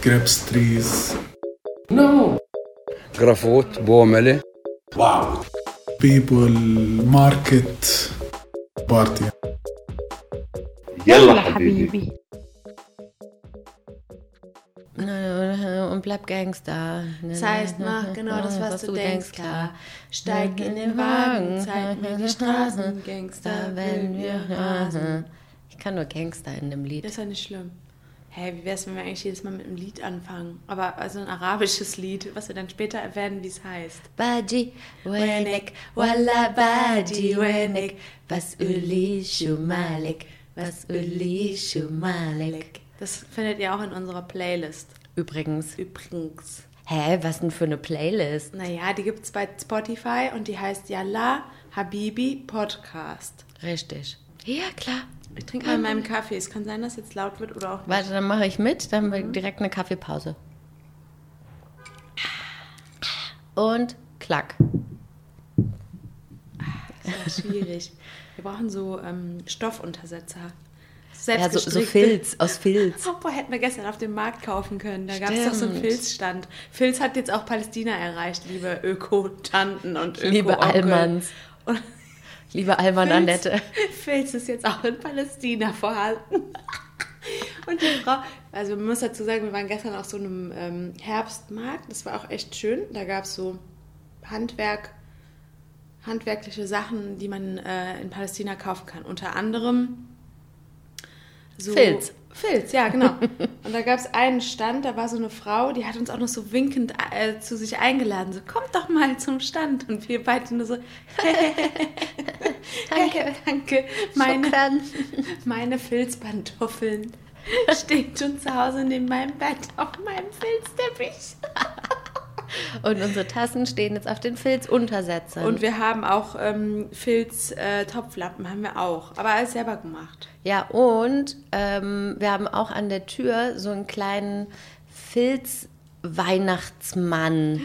grapes trees. No. Grafot, Boomele. Wow. People, market, party. يلا حبيبي Und bleib Gangster. Das heißt, mach genau das, was, du denkst, klar. Steig in den Wagen, zeig mir die Straßen, Gangster, wenn wir rasen. Ich kann nur Gangster in dem Lied. Das ist ja nicht schlimm. Hä, wie wär's, wenn wir eigentlich jedes Mal mit einem Lied anfangen? Aber also ein arabisches Lied, was wir dann später erwähnen, wie es heißt. Baji, Wenek, Walla Baji, Wenek, was Uli Shumalik, was Uli Shumalik. Das findet ihr auch in unserer Playlist. Übrigens. Übrigens. Hä, was denn für eine Playlist? Naja, die gibt's bei Spotify und die heißt Yalla Habibi Podcast. Richtig. Ja, klar. Ich trinke mal in meinem Kaffee. Es kann sein, dass jetzt laut wird oder auch nicht. Warte, dann mache ich mit, dann haben wir direkt eine Kaffeepause. Und klack. Das ist ja schwierig. Wir brauchen so ähm, Stoffuntersetzer. Ja, so, so. Filz, aus Filz. Oh, boah, hätten wir gestern auf dem Markt kaufen können. Da gab es doch so einen. Filzstand. Filz hat jetzt auch Palästina erreicht, liebe Öko-Tanten und öko Liebe Allmanns. Und Liebe Alman Annette. Filz ist jetzt auch in Palästina vorhanden. Und die Frau, also man muss dazu sagen, wir waren gestern auf so einem ähm, Herbstmarkt. Das war auch echt schön. Da gab es so Handwerk, handwerkliche Sachen, die man äh, in Palästina kaufen kann. Unter anderem so Filz. Filz, ja, genau. Und da gab es einen Stand, da war so eine Frau, die hat uns auch noch so winkend äh, zu sich eingeladen. So, kommt doch mal zum Stand. Und wir beide nur so, danke, danke. Meine, meine Filzpantoffeln stehen schon zu Hause neben meinem Bett auf meinem Filzteppich. Und unsere Tassen stehen jetzt auf den Filzuntersetzern. Und wir haben auch ähm, Filz-Topflappen, haben wir auch. Aber alles selber gemacht. ja, und ähm, wir haben auch an der Tür so einen kleinen Filz-Weihnachtsmann.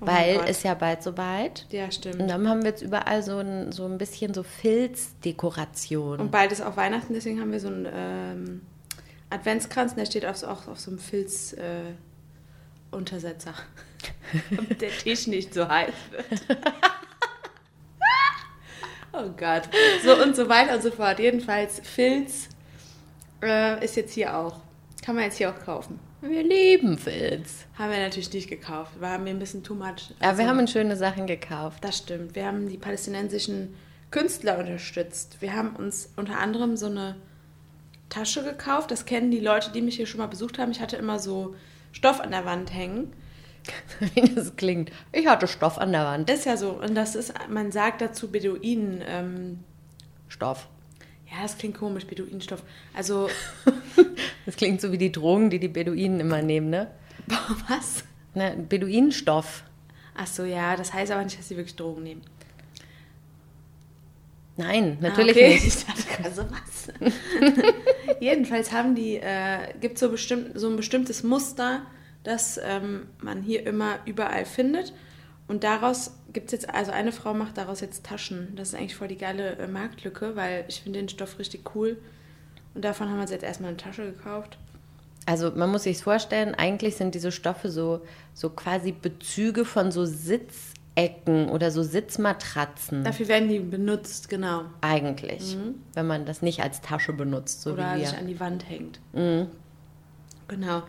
weil Oh Gott. es ja bald soweit. Ja, stimmt. Und dann haben wir jetzt überall so ein, so ein bisschen so Filzdekoration. Und bald ist auch Weihnachten, deswegen haben wir so einen ähm, Adventskranz und der steht so- auch auf so einem Filz-Untersetzer. Damit der Tisch nicht so heiß wird. oh Gott. So und so weiter und so fort. Jedenfalls, Filz äh, ist jetzt hier auch. Kann man jetzt hier auch kaufen. wir lieben Filz. Haben wir natürlich nicht gekauft. War mir ein bisschen too much. Ja, Also- wir haben schöne Sachen gekauft. das stimmt. Wir haben die palästinensischen Künstler unterstützt. Wir haben uns unter anderem so eine Tasche gekauft. Das kennen die Leute, die mich hier schon mal besucht haben. Ich hatte immer so Stoff an der Wand hängen. Wie das klingt. Ich hatte Stoff an der Wand. Das ist ja so. Und das ist, man sagt dazu Beduinen. Ähm, Stoff. ja, das klingt komisch, Beduinenstoff. Also, Das klingt so wie die Drogen, die die Beduinen immer nehmen, ne? was? ne Beduinenstoff. Ach so, ja, das heißt aber nicht, dass sie wirklich Drogen nehmen. Nein, natürlich ah, okay. nicht. Ich dachte gerade so was. Jedenfalls haben die, äh, gibt so, bestimmt, so ein bestimmtes Muster, das ähm, man hier immer überall findet. Und daraus gibt es jetzt, also eine Frau macht daraus jetzt Taschen. Das ist eigentlich voll die geile äh, Marktlücke, weil ich finde den Stoff richtig cool. Und davon haben wir uns jetzt erstmal eine Tasche gekauft. Also man muss sich vorstellen, eigentlich sind diese Stoffe so, so quasi Bezüge von so Sitzecken oder so Sitzmatratzen. Dafür werden die benutzt, genau. Eigentlich, wenn man das nicht als Tasche benutzt, so Oder wie sich wir. an die Wand hängt. Genau.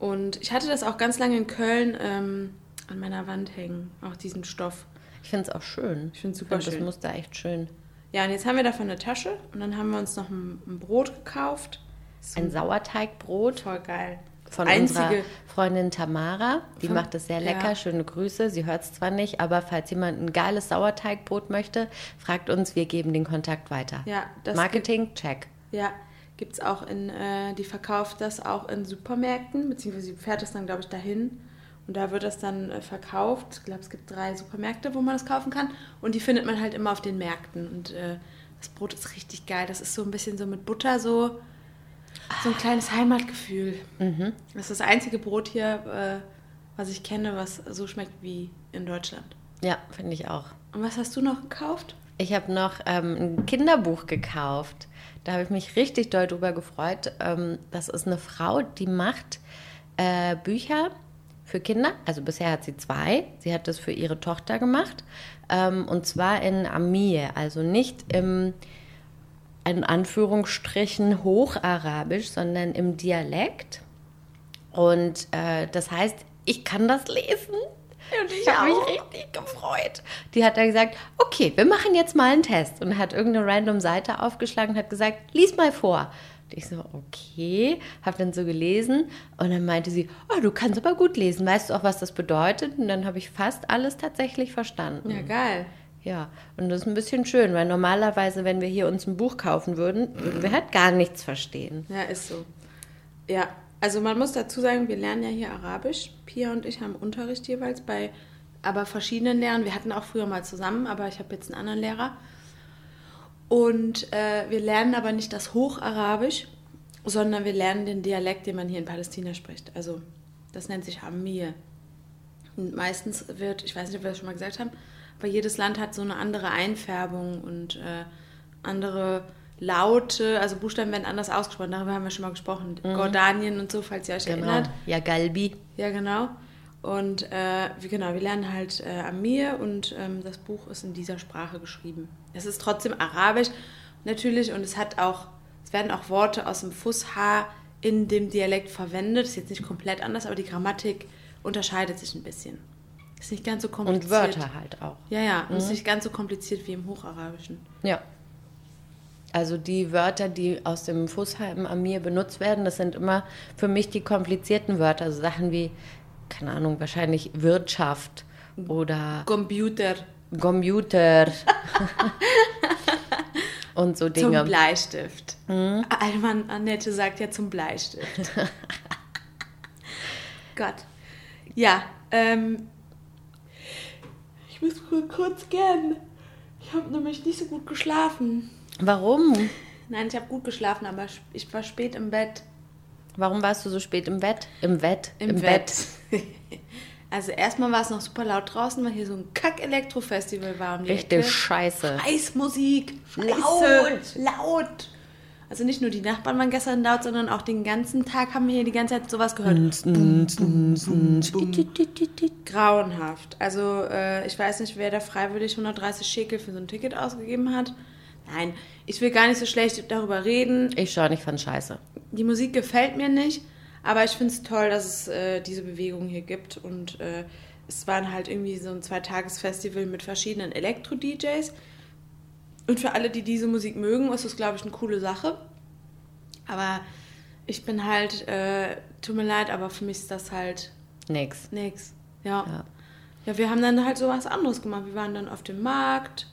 Und ich hatte das auch ganz lange in Köln ähm, an meiner Wand hängen, auch diesen Stoff. Ich finde es auch schön. Ich find's super find schön. Das Muster echt schön. Ja, und jetzt haben wir davon eine Tasche und dann haben wir uns noch ein, ein Brot gekauft. So Ein Sauerteigbrot voll geil. von Einzige- unserer Freundin Tamara. Die Von- macht es sehr lecker. ja. Schöne Grüße. Sie hört es zwar nicht, aber falls jemand ein geiles Sauerteigbrot möchte, fragt uns. Wir geben den Kontakt weiter. Ja, das Marketing, check. Ja, gibt es auch in, äh, die verkauft das auch in Supermärkten, beziehungsweise sie fährt das dann, glaube ich, dahin. Und da wird das dann äh, verkauft. Ich glaube, es gibt drei Supermärkte, wo man das kaufen kann. Und die findet man halt immer auf den Märkten. Und äh, das Brot ist richtig geil. Das ist so ein bisschen so mit Butter, so, so ein kleines Heimatgefühl. Das ist das einzige Brot hier, äh, was ich kenne, was so schmeckt wie in Deutschland. Ja, finde ich auch. Und was hast du noch gekauft? Ich habe noch ähm, ein Kinderbuch gekauft. Da habe ich mich richtig doll drüber gefreut. Ähm, das ist eine Frau, die macht äh, Bücher für Kinder. Also bisher hat sie zwei. Sie hat das für ihre Tochter gemacht. Ähm, und zwar in Amie, also nicht im in Anführungsstrichen Hocharabisch, sondern im Dialekt. Und äh, das heißt, ich kann das lesen. Und ich habe mich richtig gefreut. Die hat dann gesagt, okay, wir machen jetzt mal einen Test. Und hat irgendeine random Seite aufgeschlagen und hat gesagt, lies mal vor. Und ich so, okay, habe dann so gelesen. Und dann meinte sie, oh, du kannst aber gut lesen. Weißt du auch, was das bedeutet? Und dann habe ich fast alles tatsächlich verstanden. Ja, geil. Ja, und das ist ein bisschen schön, weil normalerweise, wenn wir hier uns ein Buch kaufen würden, würden wir halt gar nichts verstehen. Ja, ist so. Ja, also man muss dazu sagen, wir lernen ja hier Arabisch. Pia und ich haben Unterricht jeweils bei aber verschiedenen Lehrern. Wir hatten auch früher mal zusammen, aber ich habe jetzt einen anderen Lehrer. Und äh, wir lernen aber nicht das Hocharabisch, sondern wir lernen den Dialekt, den man hier in Palästina spricht. Also das nennt sich Amir. Und meistens wird, ich weiß nicht, ob wir das schon mal gesagt haben, aber jedes Land hat so eine andere Einfärbung und äh, andere Laute, also Buchstaben werden anders ausgesprochen, darüber haben wir schon mal gesprochen. Mhm. Jordanien und so, falls ihr euch Genau. erinnert. Ja, Galbi. Ja, genau. Und äh, wie, genau, wir lernen halt äh, Amir und ähm, das Buch ist in dieser Sprache geschrieben. Es ist trotzdem Arabisch natürlich und es hat auch, es werden auch Worte aus dem Fusha in dem Dialekt verwendet. Ist jetzt nicht komplett anders, aber die Grammatik unterscheidet sich ein bisschen. Ist nicht ganz so kompliziert. Und Wörter halt auch. Ja, ja, und ist nicht ganz so kompliziert wie im Hocharabischen. Ja. Also die Wörter, die aus dem Fußheim Amir benutzt werden, das sind immer für mich die komplizierten Wörter. Also Sachen wie, keine Ahnung, wahrscheinlich Wirtschaft oder Computer Computer und so zum Dinge. Bleistift. Alman Annette sagt ja zum Bleistift. Gott. Ja, ähm, ich muss kur- kurz gern. Ich habe nämlich nicht so gut geschlafen. Warum? Nein, ich habe gut geschlafen, aber ich war spät im Bett. Warum warst du so spät im Bett? Im Bett? Im, Bett. Also erstmal war es noch super laut draußen, weil hier so ein Kack-Elektro-Festival war. Um Richtig Ecke. scheiße. Eismusik. Laut. Laut. Also nicht nur die Nachbarn waren gestern laut, sondern auch den ganzen Tag haben wir hier die ganze Zeit sowas gehört. Grauenhaft. Also äh, ich weiß nicht, wer da freiwillig 130 Schekel für so ein Ticket ausgegeben hat. Nein, ich will gar nicht so schlecht darüber reden. Ich schon, ich fand scheiße. Die Musik gefällt mir nicht, aber ich finde es toll, dass es äh, diese Bewegung hier gibt. Und äh, es waren halt irgendwie so ein Zweitagesfestival mit verschiedenen Elektro-DJs. Und für alle, die diese Musik mögen, ist das, glaube ich, eine coole Sache. Aber ich bin halt, äh, tut mir leid, aber für mich ist das halt Nix. nix. Ja. Ja. ja. wir haben dann halt so was anderes gemacht. Wir waren dann auf dem Markt,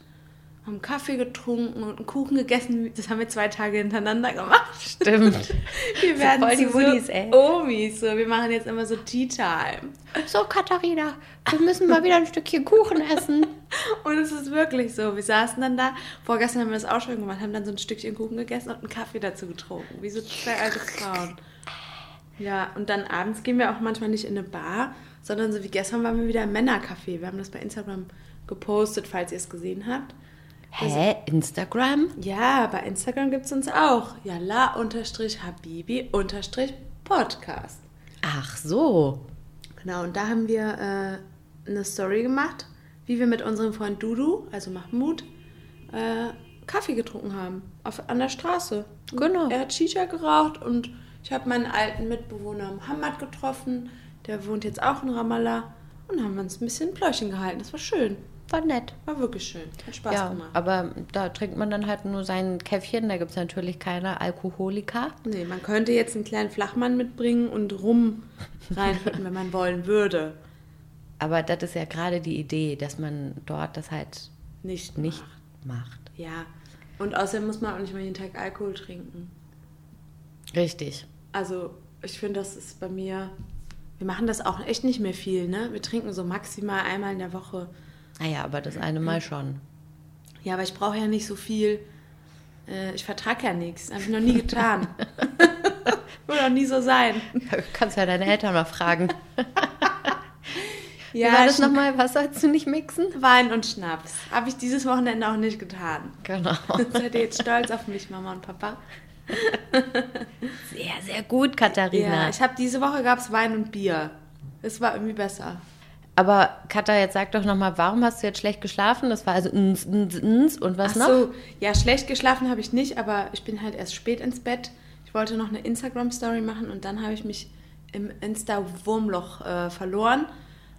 haben Kaffee getrunken und einen Kuchen gegessen. Das haben wir zwei Tage hintereinander gemacht. Stimmt. Wir werden voll die Woodies, so ey. Omis. So. Wir machen jetzt immer so Tea Time. So, Katharina, wir müssen mal wieder ein Stückchen Kuchen essen. Und es ist wirklich so. Wir saßen dann da. Vorgestern haben wir das auch schon gemacht, haben dann so ein Stückchen Kuchen gegessen und einen Kaffee dazu getrunken. Wie so zwei alte Frauen. Ja, und dann abends gehen wir auch manchmal nicht in eine Bar, sondern so wie gestern waren wir wieder im Männercafé. Wir haben das bei Instagram gepostet, falls ihr es gesehen habt. Hä? Instagram? Ja, bei Instagram gibt es uns auch. Yalla-Habibi-Podcast. Ach so. Genau, und da haben wir äh, eine Story gemacht, wie wir mit unserem Freund Dudu, also Mahmoud, äh, Kaffee getrunken haben. Auf, an der Straße. Und Genau. Er hat Shisha geraucht und ich habe meinen alten Mitbewohner Mohammed getroffen. Der wohnt jetzt auch in Ramallah. Und haben uns ein bisschen Pläuschen gehalten. Das war schön. War nett. War wirklich schön. Hat Spaß Ja, gemacht. aber da trinkt man dann halt nur sein Käffchen. Da gibt es natürlich keine Alkoholika. Nee, man könnte jetzt einen kleinen Flachmann mitbringen und rum reinschütten, wenn man wollen würde. Aber das ist ja gerade die Idee, dass man dort das halt Nicht nicht macht. macht. Ja. Und außerdem muss man auch nicht mal jeden Tag Alkohol trinken. Richtig. Also, ich finde, das ist bei mir. Wir machen das auch echt nicht mehr viel, ne? Wir trinken so maximal einmal in der Woche. Naja, aber das eine Mal schon. Ja, aber ich brauche ja nicht so viel. Äh, ich vertrage ja nichts. Habe ich noch nie getan. Wird auch nie so sein. Du kannst ja deine Eltern mal fragen. Ja, Wie war das nochmal? Was sollst du nicht mixen? Wein und Schnaps. Habe ich dieses Wochenende auch nicht getan. Genau. Seid ihr jetzt stolz auf mich, Mama und Papa? Sehr, sehr gut, Katharina. Ja, ich habe diese Woche gab es Wein und Bier. Es war irgendwie besser. Aber Katha, jetzt sag doch nochmal, warum hast du jetzt schlecht geschlafen? Das war also ns, ns, ns und was Ach noch? so, ja, schlecht geschlafen habe ich nicht, aber ich bin halt erst spät ins Bett. Ich wollte noch eine Instagram-Story machen und dann habe ich mich im Insta-Wurmloch äh, verloren.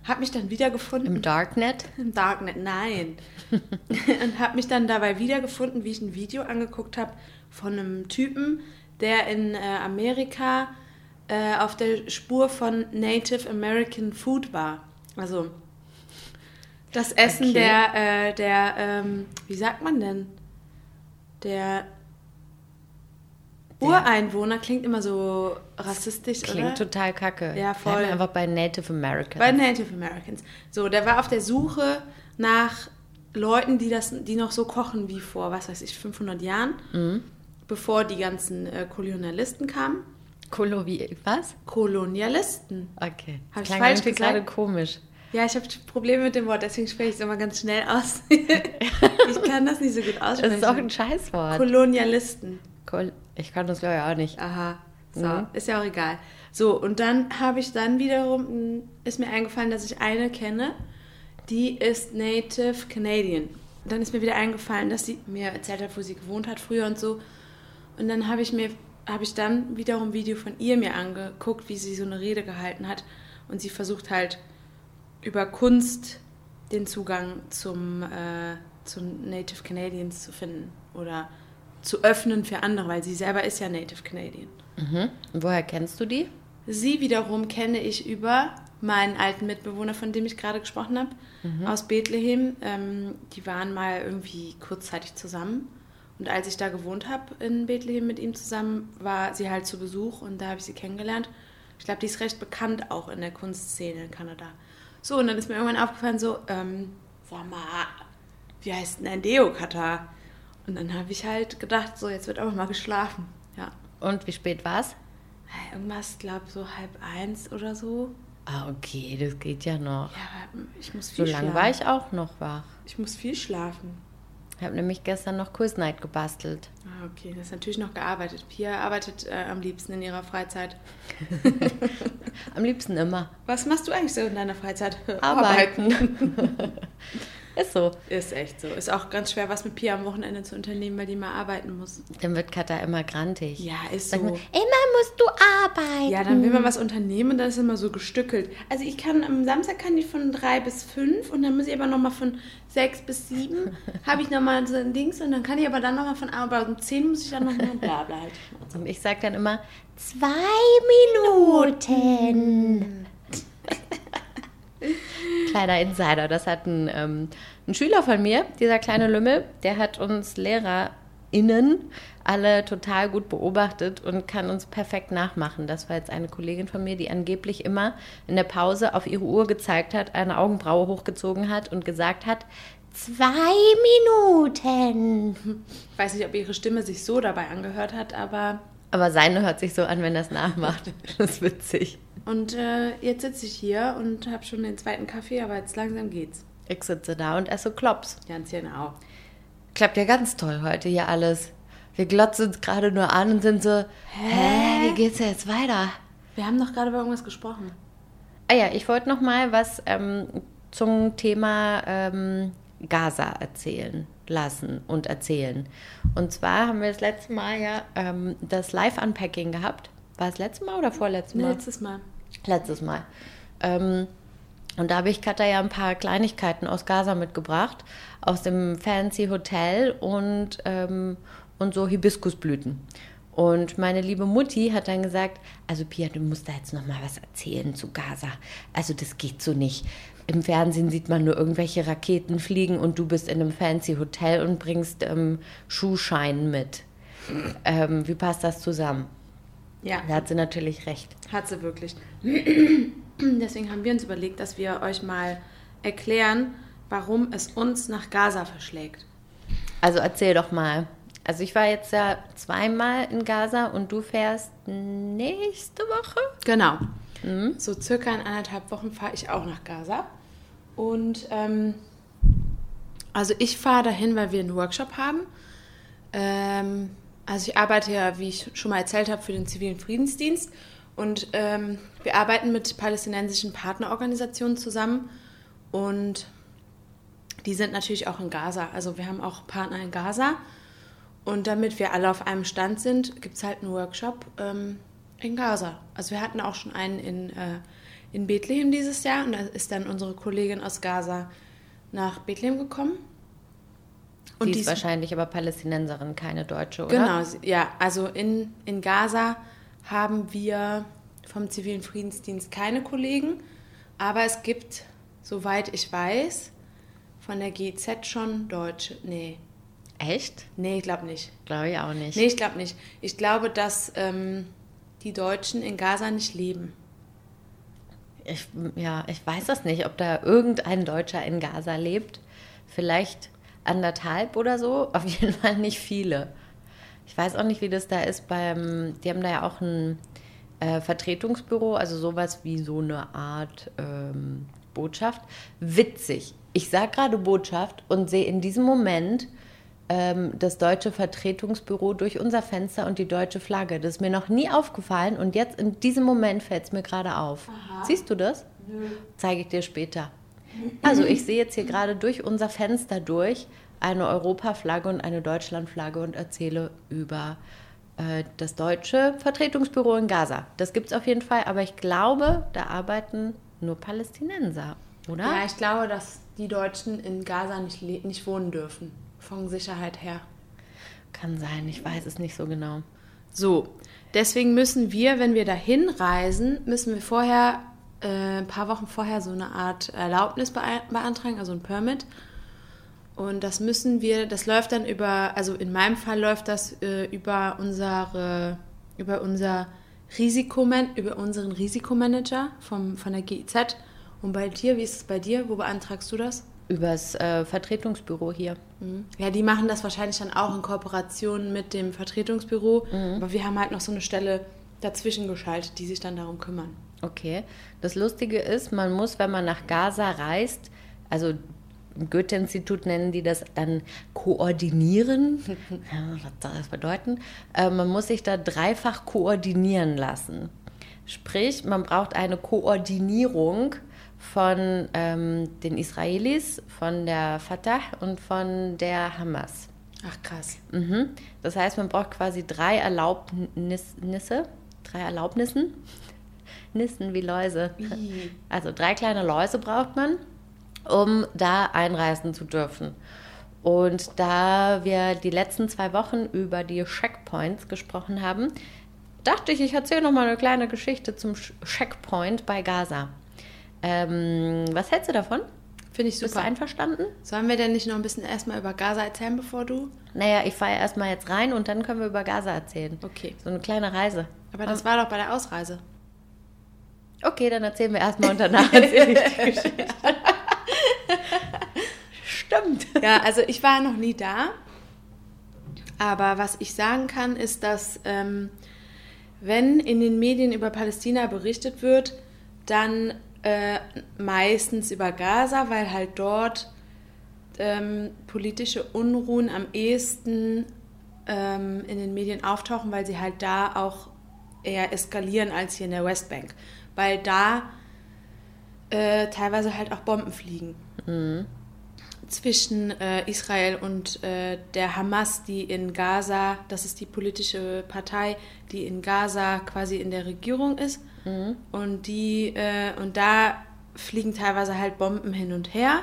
Habe mich dann wiedergefunden. Im Darknet? Im Darknet, nein. und habe mich dann dabei wiedergefunden, wie ich ein Video angeguckt habe von einem Typen, der in äh, Amerika äh, auf der Spur von Native American Food war. Also das Essen Okay. der, äh, der ähm, wie sagt man denn? Der Ureinwohner klingt immer so rassistisch, Klingt oder? total kacke. Ja, voll. Bleib einfach bei Native Americans. Bei Native Americans. So, der war auf der Suche nach Leuten, die das, die noch so kochen wie vor, was weiß ich, 500 Jahren, Mhm. bevor die ganzen äh, Kolonialisten kamen. Kolo wie, was? Kolonialisten. Okay. Hab ich falsch gesagt? gerade komisch. Ja, ich habe Probleme mit dem Wort, deswegen spreche ich es immer ganz schnell aus. ich kann das nicht so gut Das aussprechen. ist auch ein Scheißwort. Kolonialisten. Kol ich kann das glaube ich auch nicht. Aha, so, Mhm. ist ja auch egal. So, und dann habe ich dann wiederum, ist mir eingefallen, dass ich eine kenne, die ist Native Canadian. Dann ist mir wieder eingefallen, dass sie mir erzählt hat, wo sie gewohnt hat früher und so. Und dann habe ich mir, habe ich dann wiederum ein Video von ihr mir angeguckt, wie sie so eine Rede gehalten hat. Und sie versucht halt über Kunst den Zugang zum, äh, zum Native Canadians zu finden oder zu öffnen für andere, weil sie selber ist ja Native Canadian. Mhm. Und woher kennst du die? Sie wiederum kenne ich über meinen alten Mitbewohner, von dem ich gerade gesprochen habe, aus Bethlehem. Ähm, die waren mal irgendwie kurzzeitig zusammen. Und als ich da gewohnt habe in Bethlehem mit ihm zusammen, war sie halt zu Besuch und da habe ich sie kennengelernt. Ich glaube, die ist recht bekannt auch in der Kunstszene in Kanada. So, und dann ist mir irgendwann aufgefallen, so, ähm, sag mal, wie heißt denn dein Deo-Kata? Und dann habe ich halt gedacht, so, jetzt wird aber mal geschlafen. Ja. Und wie spät war's? Irgendwas, glaube so halb eins oder so. Ah, okay, das geht ja noch. Ja, aber ich muss So viel lange schlafen. war ich auch noch wach. Ich muss viel schlafen. Ich habe nämlich gestern noch Quiznight gebastelt. Ah, okay, das ist natürlich noch gearbeitet. Pia arbeitet äh, am liebsten in ihrer Freizeit. Am liebsten immer. Was machst du eigentlich so in deiner Freizeit? Arbeiten. Ist so. Ist echt so. Ist auch ganz schwer, was mit Pia am Wochenende zu unternehmen, weil die mal arbeiten muss. Dann wird Katha immer grantig. Ja, ist Sag so. mal, immer musst du arbeiten. Ja, dann will man was unternehmen und dann ist immer so gestückelt. Also ich kann am Samstag kann ich von drei bis fünf und dann muss ich aber nochmal von sechs bis sieben habe ich nochmal so ein Dings und dann kann ich aber dann nochmal von aber um zehn muss ich dann nochmal bla bla halt. Und ich sage dann immer, zwei Minuten. Kleiner Insider, das hat ein, ähm, ein Schüler von mir, dieser kleine Lümmel, der hat uns LehrerInnen alle total gut beobachtet und kann uns perfekt nachmachen. Das war jetzt eine Kollegin von mir, die angeblich immer in der Pause auf ihre Uhr gezeigt hat, eine Augenbraue hochgezogen hat und gesagt hat, zwei Minuten. Ich weiß nicht, ob ihre Stimme sich so dabei angehört hat, aber Aber seine hört sich so an, wenn er es nachmacht. Das ist witzig. Und äh, jetzt sitze ich hier und habe schon den zweiten Kaffee, aber jetzt langsam geht's. Ich sitze da und esse Klops. Ganz genau. Klappt ja ganz toll heute hier alles. Wir glotzen uns gerade nur an und sind so, hä, wie geht's jetzt weiter? Wir haben doch gerade über irgendwas gesprochen. Ah ja, ich wollte noch mal was ähm, zum Thema ähm, Gaza erzählen lassen und erzählen. Und zwar haben wir das letzte Mal ja ähm, das Live-Unpacking gehabt. War es letztes Mal oder vorletztes Mal? Letztes Mal. Letztes Mal. Ähm, und da habe ich Katha ja ein paar Kleinigkeiten aus Gaza mitgebracht, aus dem fancy Hotel und, ähm, und so Hibiskusblüten. Und meine liebe Mutti hat dann gesagt, also Pia, du musst da jetzt noch mal was erzählen zu Gaza. Also das geht so nicht. Im Fernsehen sieht man nur irgendwelche Raketen fliegen und du bist in einem fancy Hotel und bringst ähm, Schuhschein mit. Ähm, wie passt das zusammen? Ja, Da hat sie natürlich recht. hat sie wirklich. Deswegen haben wir uns überlegt, dass wir euch mal erklären, warum es uns nach Gaza verschlägt. Also erzähl doch mal. Also ich war jetzt ja zweimal in Gaza und du fährst nächste Woche? Genau. So circa in anderthalb Wochen fahre ich auch nach Gaza. Und ähm, also ich fahre dahin, weil wir einen Workshop haben. Ähm, Also ich arbeite ja, wie ich schon mal erzählt habe, für den zivilen Friedensdienst und ähm, wir arbeiten mit palästinensischen Partnerorganisationen zusammen und die sind natürlich auch in Gaza. Also wir haben auch Partner in Gaza und damit wir alle auf einem Stand sind, gibt es halt einen Workshop ähm, in Gaza. Also wir hatten auch schon einen in, äh, in Bethlehem dieses Jahr und da ist dann unsere Kollegin aus Gaza nach Bethlehem gekommen. Und die ist wahrscheinlich aber Palästinenserin, keine Deutsche, oder? Genau, ja. Also in, in Gaza haben wir vom zivilen Friedensdienst keine Kollegen, aber es gibt, soweit ich weiß, von der GZ schon Deutsche. Nee, Echt? nee, ich glaube nicht. Glaube ich auch nicht. Nee, ich glaube nicht. Ich glaube, dass ähm, die Deutschen in Gaza nicht leben. Ich, ja, ich weiß das nicht, ob da irgendein Deutscher in Gaza lebt. Vielleicht anderthalb oder so. Auf jeden Fall nicht viele. Ich weiß auch nicht, wie das da ist beim. Die haben da ja auch ein äh, Vertretungsbüro, also sowas wie so eine Art ähm, Botschaft. Witzig. Ich sage gerade Botschaft und sehe in diesem Moment ähm, das deutsche Vertretungsbüro durch unser Fenster und die deutsche Flagge. Das ist mir noch nie aufgefallen und jetzt in diesem Moment fällt es mir gerade auf. Siehst du das? Zeige ich dir später. Also ich sehe jetzt hier gerade durch unser Fenster durch eine Europaflagge und eine Deutschlandflagge und erzähle über äh, das deutsche Vertretungsbüro in Gaza. Das gibt es auf jeden Fall, aber ich glaube, da arbeiten nur Palästinenser, oder? Ja, ich glaube, dass die Deutschen in Gaza nicht, nicht wohnen dürfen. Von Sicherheit her. Kann sein, ich weiß es nicht so genau. So, deswegen müssen wir, wenn wir dahin reisen, müssen wir vorher, äh, ein paar Wochen vorher so eine Art Erlaubnis bea- beantragen, also ein Permit. Und das müssen wir, das läuft dann über, also in meinem Fall läuft das äh, über unsere, über unser Risikoman, über unseren Risikomanager vom, von der GIZ. Und bei dir, wie ist es bei dir? Wo beantragst du das? Übers äh, Vertretungsbüro hier. Ja, die machen das wahrscheinlich dann auch in Kooperation mit dem Vertretungsbüro. Aber wir haben halt noch so eine Stelle dazwischen geschaltet, die sich dann darum kümmern. Okay. Das Lustige ist, man muss, wenn man nach Gaza reist, also im Goethe-Institut nennen die das dann koordinieren. Was soll das bedeuten? Äh, man muss sich da dreifach koordinieren lassen. Sprich, man braucht eine Koordinierung von ähm, den Israelis, von der Fatah und von der Hamas. Ach krass. Mhm. Das heißt, man braucht quasi drei Erlaubnisse, drei Erlaubnissen, Nissen wie Läuse. Also drei kleine Läuse braucht man, um da einreisen zu dürfen. Und da wir die letzten zwei Wochen über die Checkpoints gesprochen haben, dachte ich, ich erzähle noch mal eine kleine Geschichte zum Checkpoint bei Gaza. Ähm, was hältst du davon? Finde ich Bist du super. einverstanden? Sollen wir denn nicht noch ein bisschen erstmal über Gaza erzählen, bevor du? Naja, ich fahre erstmal jetzt rein und dann können wir über Gaza erzählen. Okay. So eine kleine Reise. Aber das war doch bei der Ausreise. Okay, dann erzählen wir erstmal und danach erzähle ich die Geschichte. Stimmt. Ja, also ich war noch nie da. Aber was ich sagen kann, ist, dass ähm, wenn in den Medien über Palästina berichtet wird, dann äh, meistens über Gaza, weil halt dort ähm, politische Unruhen am ehesten ähm, in den Medien auftauchen, weil sie halt da auch eher eskalieren als hier in der Westbank. Weil da äh, teilweise halt auch Bomben fliegen zwischen äh, Israel und äh, der Hamas, die in Gaza, das ist die politische Partei, die in Gaza quasi in der Regierung ist. Und die äh, und da fliegen teilweise halt Bomben hin und her.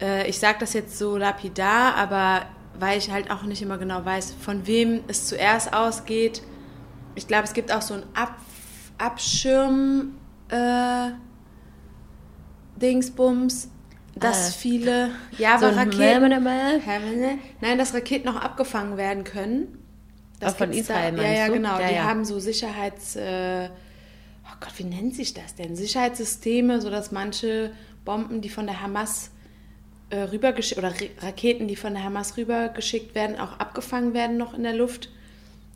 Äh, ich sage das jetzt so lapidar, aber weil ich halt auch nicht immer genau weiß, von wem es zuerst ausgeht. Ich glaube, es gibt auch so ein Ab Abschirm äh, Dingsbums, dass Ah. viele ja, So Raketen, nein, dass Raketen auch abgefangen werden können. Aber von gibt's Israel da, ja, ja, genau. Ja, die ja. haben so Sicherheits, äh, oh Gott, wie nennt sich das denn? Sicherheitssysteme, sodass manche Bomben, die von der Hamas äh, rübergeschickt oder Raketen, die von der Hamas rübergeschickt werden, auch abgefangen werden noch in der Luft.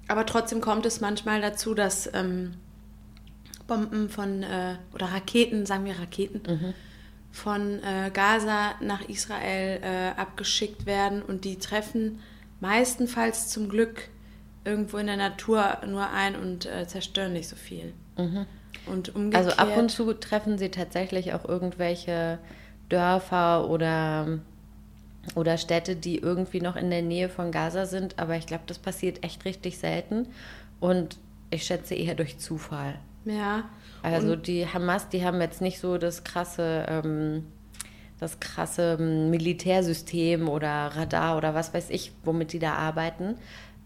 Aber trotzdem kommt es manchmal dazu, dass ähm, Bomben von äh, oder Raketen, sagen wir Raketen, Mhm. von äh, Gaza nach Israel äh, abgeschickt werden und die treffen meistenfalls zum Glück irgendwo in der Natur nur ein und äh, zerstören nicht so viel. Und umgekehrt. Also ab und zu treffen sie tatsächlich auch irgendwelche Dörfer oder, oder Städte, die irgendwie noch in der Nähe von Gaza sind, aber ich glaube, das passiert echt richtig selten und ich schätze eher durch Zufall. Ja. Also und, die Hamas, die haben jetzt nicht so das krasse, ähm, das krasse ähm, Militärsystem oder Radar oder was weiß ich, womit die da arbeiten.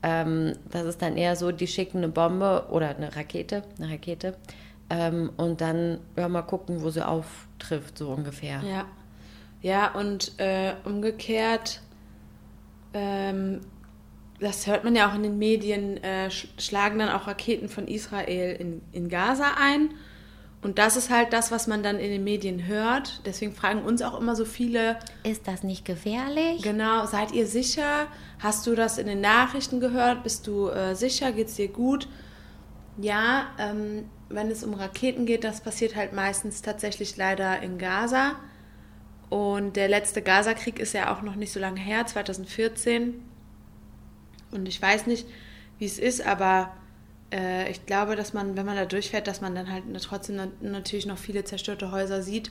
Ähm, das ist dann eher so, die schicken eine Bombe oder eine Rakete, eine Rakete ähm, und dann ja, mal gucken, wo sie auftrifft, so ungefähr. ja. Ja, und äh, umgekehrt, ähm, das hört man ja auch in den Medien, äh, sch schlagen dann auch Raketen von Israel in, in Gaza ein. Und das ist halt das, was man dann in den Medien hört. Deswegen fragen uns auch immer so viele, Ist das nicht gefährlich? Genau, seid ihr sicher? Hast du das in den Nachrichten gehört? Bist du äh, sicher? Geht's dir gut? Ja, ähm, wenn es um Raketen geht, das passiert halt meistens tatsächlich leider in Gaza. Und der letzte Gaza-Krieg ist ja auch noch nicht so lange her, 2014. Und ich weiß nicht, wie es ist, aber äh, ich glaube, dass man, wenn man da durchfährt, dass man dann halt trotzdem na- natürlich noch viele zerstörte Häuser sieht,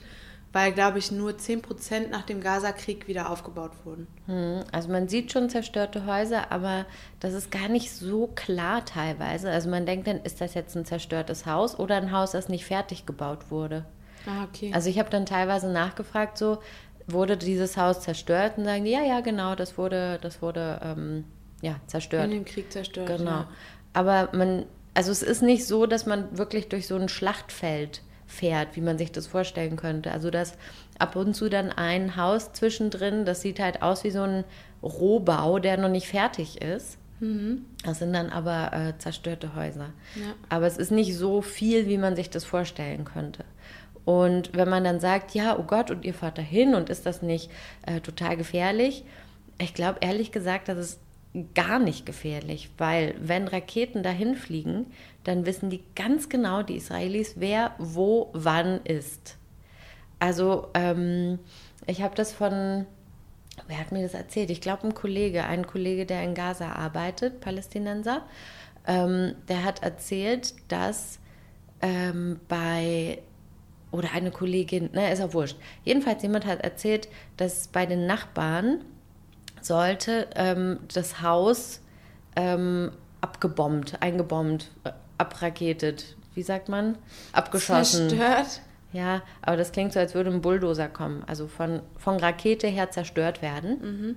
weil, glaube ich, nur 10% nach dem Gaza-Krieg wieder aufgebaut wurden. Hm, Also man sieht schon zerstörte Häuser, aber das ist gar nicht so klar teilweise. Also man denkt dann, ist das jetzt ein zerstörtes Haus oder ein Haus, das nicht fertig gebaut wurde? Ah, okay. Also ich habe dann teilweise nachgefragt, so wurde dieses Haus zerstört und sagen die, ja, ja, genau, das wurde, das wurde ähm, ja zerstört. in dem Krieg zerstört. Genau. Ja. Aber man, also es ist nicht so, dass man wirklich durch so ein Schlachtfeld fährt, wie man sich das vorstellen könnte. Also dass ab und zu dann ein Haus zwischendrin, das sieht halt aus wie so ein Rohbau, der noch nicht fertig ist. Das sind dann aber äh, zerstörte Häuser. Ja. Aber es ist nicht so viel, wie man sich das vorstellen könnte. Und wenn man dann sagt, ja, oh Gott, und ihr fahrt dahin und ist das nicht äh, total gefährlich? Ich glaube ehrlich gesagt, das ist gar nicht gefährlich, weil wenn Raketen dahin fliegen, dann wissen die ganz genau, die Israelis, wer wo wann ist. Also ähm, ich habe das von, wer hat mir das erzählt? Ich glaube ein Kollege, ein Kollege, der in Gaza arbeitet, Palästinenser, ähm, der hat erzählt, dass ähm, bei oder eine Kollegin, ne, ist ja wurscht. Jedenfalls jemand hat erzählt, dass bei den Nachbarn sollte ähm, das Haus ähm, abgebombt, eingebombt, äh, abraketet, wie sagt man? Abgeschossen. Zerstört. Ja, aber das klingt so, als würde ein Bulldozer kommen, also von, von Rakete her zerstört werden.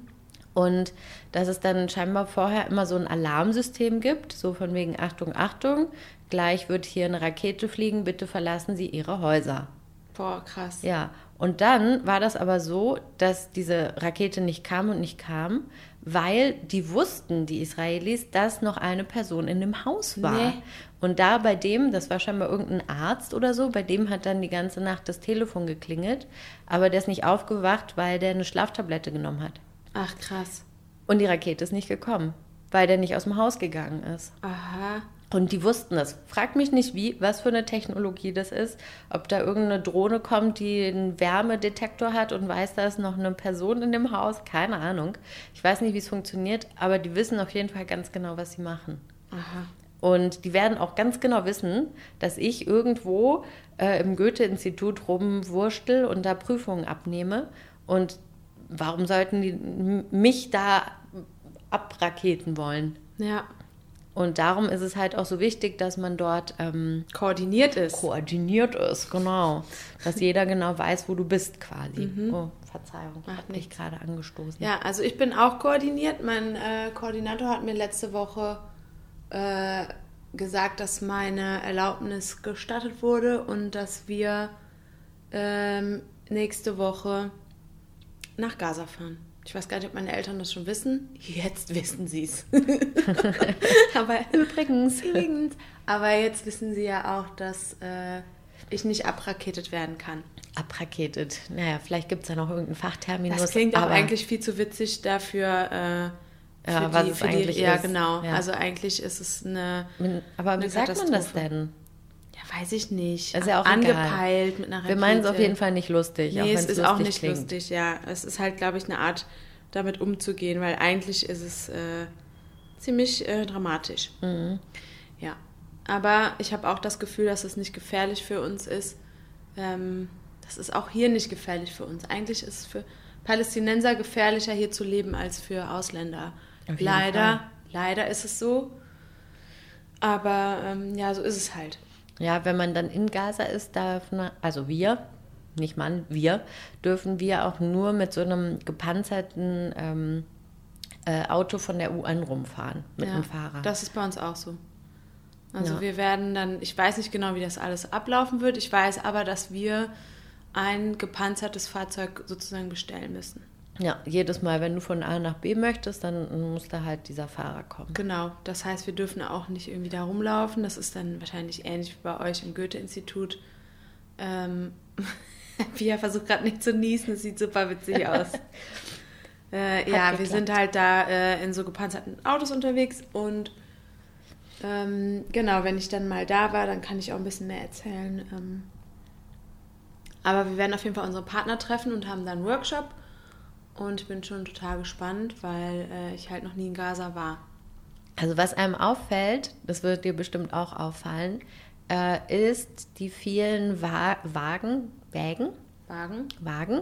Und dass es dann scheinbar vorher immer so ein Alarmsystem gibt, so von wegen Achtung, Achtung, gleich wird hier eine Rakete fliegen, bitte verlassen Sie Ihre Häuser. Boah, krass. Ja, und dann war das aber so, dass diese Rakete nicht kam und nicht kam, weil die wussten, die Israelis, dass noch eine Person in dem Haus war. Nee. Und da bei dem, das war scheinbar irgendein Arzt oder so, bei dem hat dann die ganze Nacht das Telefon geklingelt, aber der ist nicht aufgewacht, weil der eine Schlaftablette genommen hat. Ach, krass. Und die Rakete ist nicht gekommen, weil der nicht aus dem Haus gegangen ist. Aha. Und die wussten das. Frag mich nicht, wie, was für eine Technologie das ist. Ob da irgendeine Drohne kommt, die einen Wärmedetektor hat und weiß, da ist noch eine Person in dem Haus. Keine Ahnung. Ich weiß nicht, wie es funktioniert, aber die wissen auf jeden Fall ganz genau, was sie machen. Aha. Und die werden auch ganz genau wissen, dass ich irgendwo äh, im Goethe-Institut rumwurstel und da Prüfungen abnehme. Und warum sollten die mich da abraketen wollen? Ja. Und darum ist es halt auch so wichtig, dass man dort ähm, Koordiniert ist. koordiniert ist, genau. Dass jeder genau weiß, wo du bist quasi. Oh, Verzeihung, Macht habe mich gerade angestoßen. Ja, also ich bin auch koordiniert. Mein äh, Koordinator hat mir letzte Woche äh, gesagt, dass meine Erlaubnis gestattet wurde und dass wir ähm, nächste Woche nach Gaza fahren. Ich weiß gar nicht, ob meine Eltern das schon wissen. Jetzt wissen sie es. Aber Übrigens. übrigens. Aber jetzt wissen sie ja auch, dass äh, ich nicht abraketet werden kann. Abraketet. Naja, vielleicht gibt es da noch irgendeinen Fachterminus. Das klingt auch aber eigentlich viel zu witzig dafür. Äh, Ja, was die, es für die, eigentlich ja, ist. genau. Ja. Also eigentlich ist es eine, Aber wie eine sagt man das denn? Weiß ich nicht, Ist ja auch angepeilt mit einer Wir Rakete. meinen es auf jeden Fall nicht lustig. auch Nee, es wenn's ist auch nicht klingt. lustig, ja. Es ist halt, glaube ich, eine Art, damit umzugehen, weil eigentlich ist es äh, ziemlich äh, dramatisch. Ja. Aber ich habe auch das Gefühl, dass es nicht gefährlich für uns ist. Ähm, das ist auch hier nicht gefährlich für uns. Eigentlich ist es für Palästinenser gefährlicher, hier zu leben, als für Ausländer. Leider, Fall. leider ist es so. Aber ähm, ja, so ist es halt. Ja, wenn man dann in Gaza ist, darf man, also wir, nicht Mann, wir, dürfen wir auch nur mit so einem gepanzerten ähm, äh, Auto von der UN rumfahren, mit ja, einem Fahrer. Das ist bei uns auch so. Also Ja. wir werden dann, ich weiß nicht genau, wie das alles ablaufen wird. Ich weiß aber, dass wir ein gepanzertes Fahrzeug sozusagen bestellen müssen. Ja, jedes Mal, wenn du von A nach B möchtest, dann muss da halt dieser Fahrer kommen. Genau, das heißt, wir dürfen auch nicht irgendwie da rumlaufen. Das ist dann wahrscheinlich ähnlich wie bei euch im Goethe-Institut. Ähm, Pia versucht gerade nicht zu niesen, das sieht super witzig aus. äh, ja, wir geklappt. sind halt da äh, in so gepanzerten Autos unterwegs und ähm, genau, wenn ich dann mal da war, dann kann ich auch ein bisschen mehr erzählen. Ähm, aber wir werden auf jeden Fall unsere Partner treffen und haben dann einen Workshop. Und ich bin schon total gespannt, weil äh, ich halt noch nie in Gaza war. Also was einem auffällt, das wird dir bestimmt auch auffallen, äh, ist die vielen Wa Wagen, Wägen, Wagen. Wagen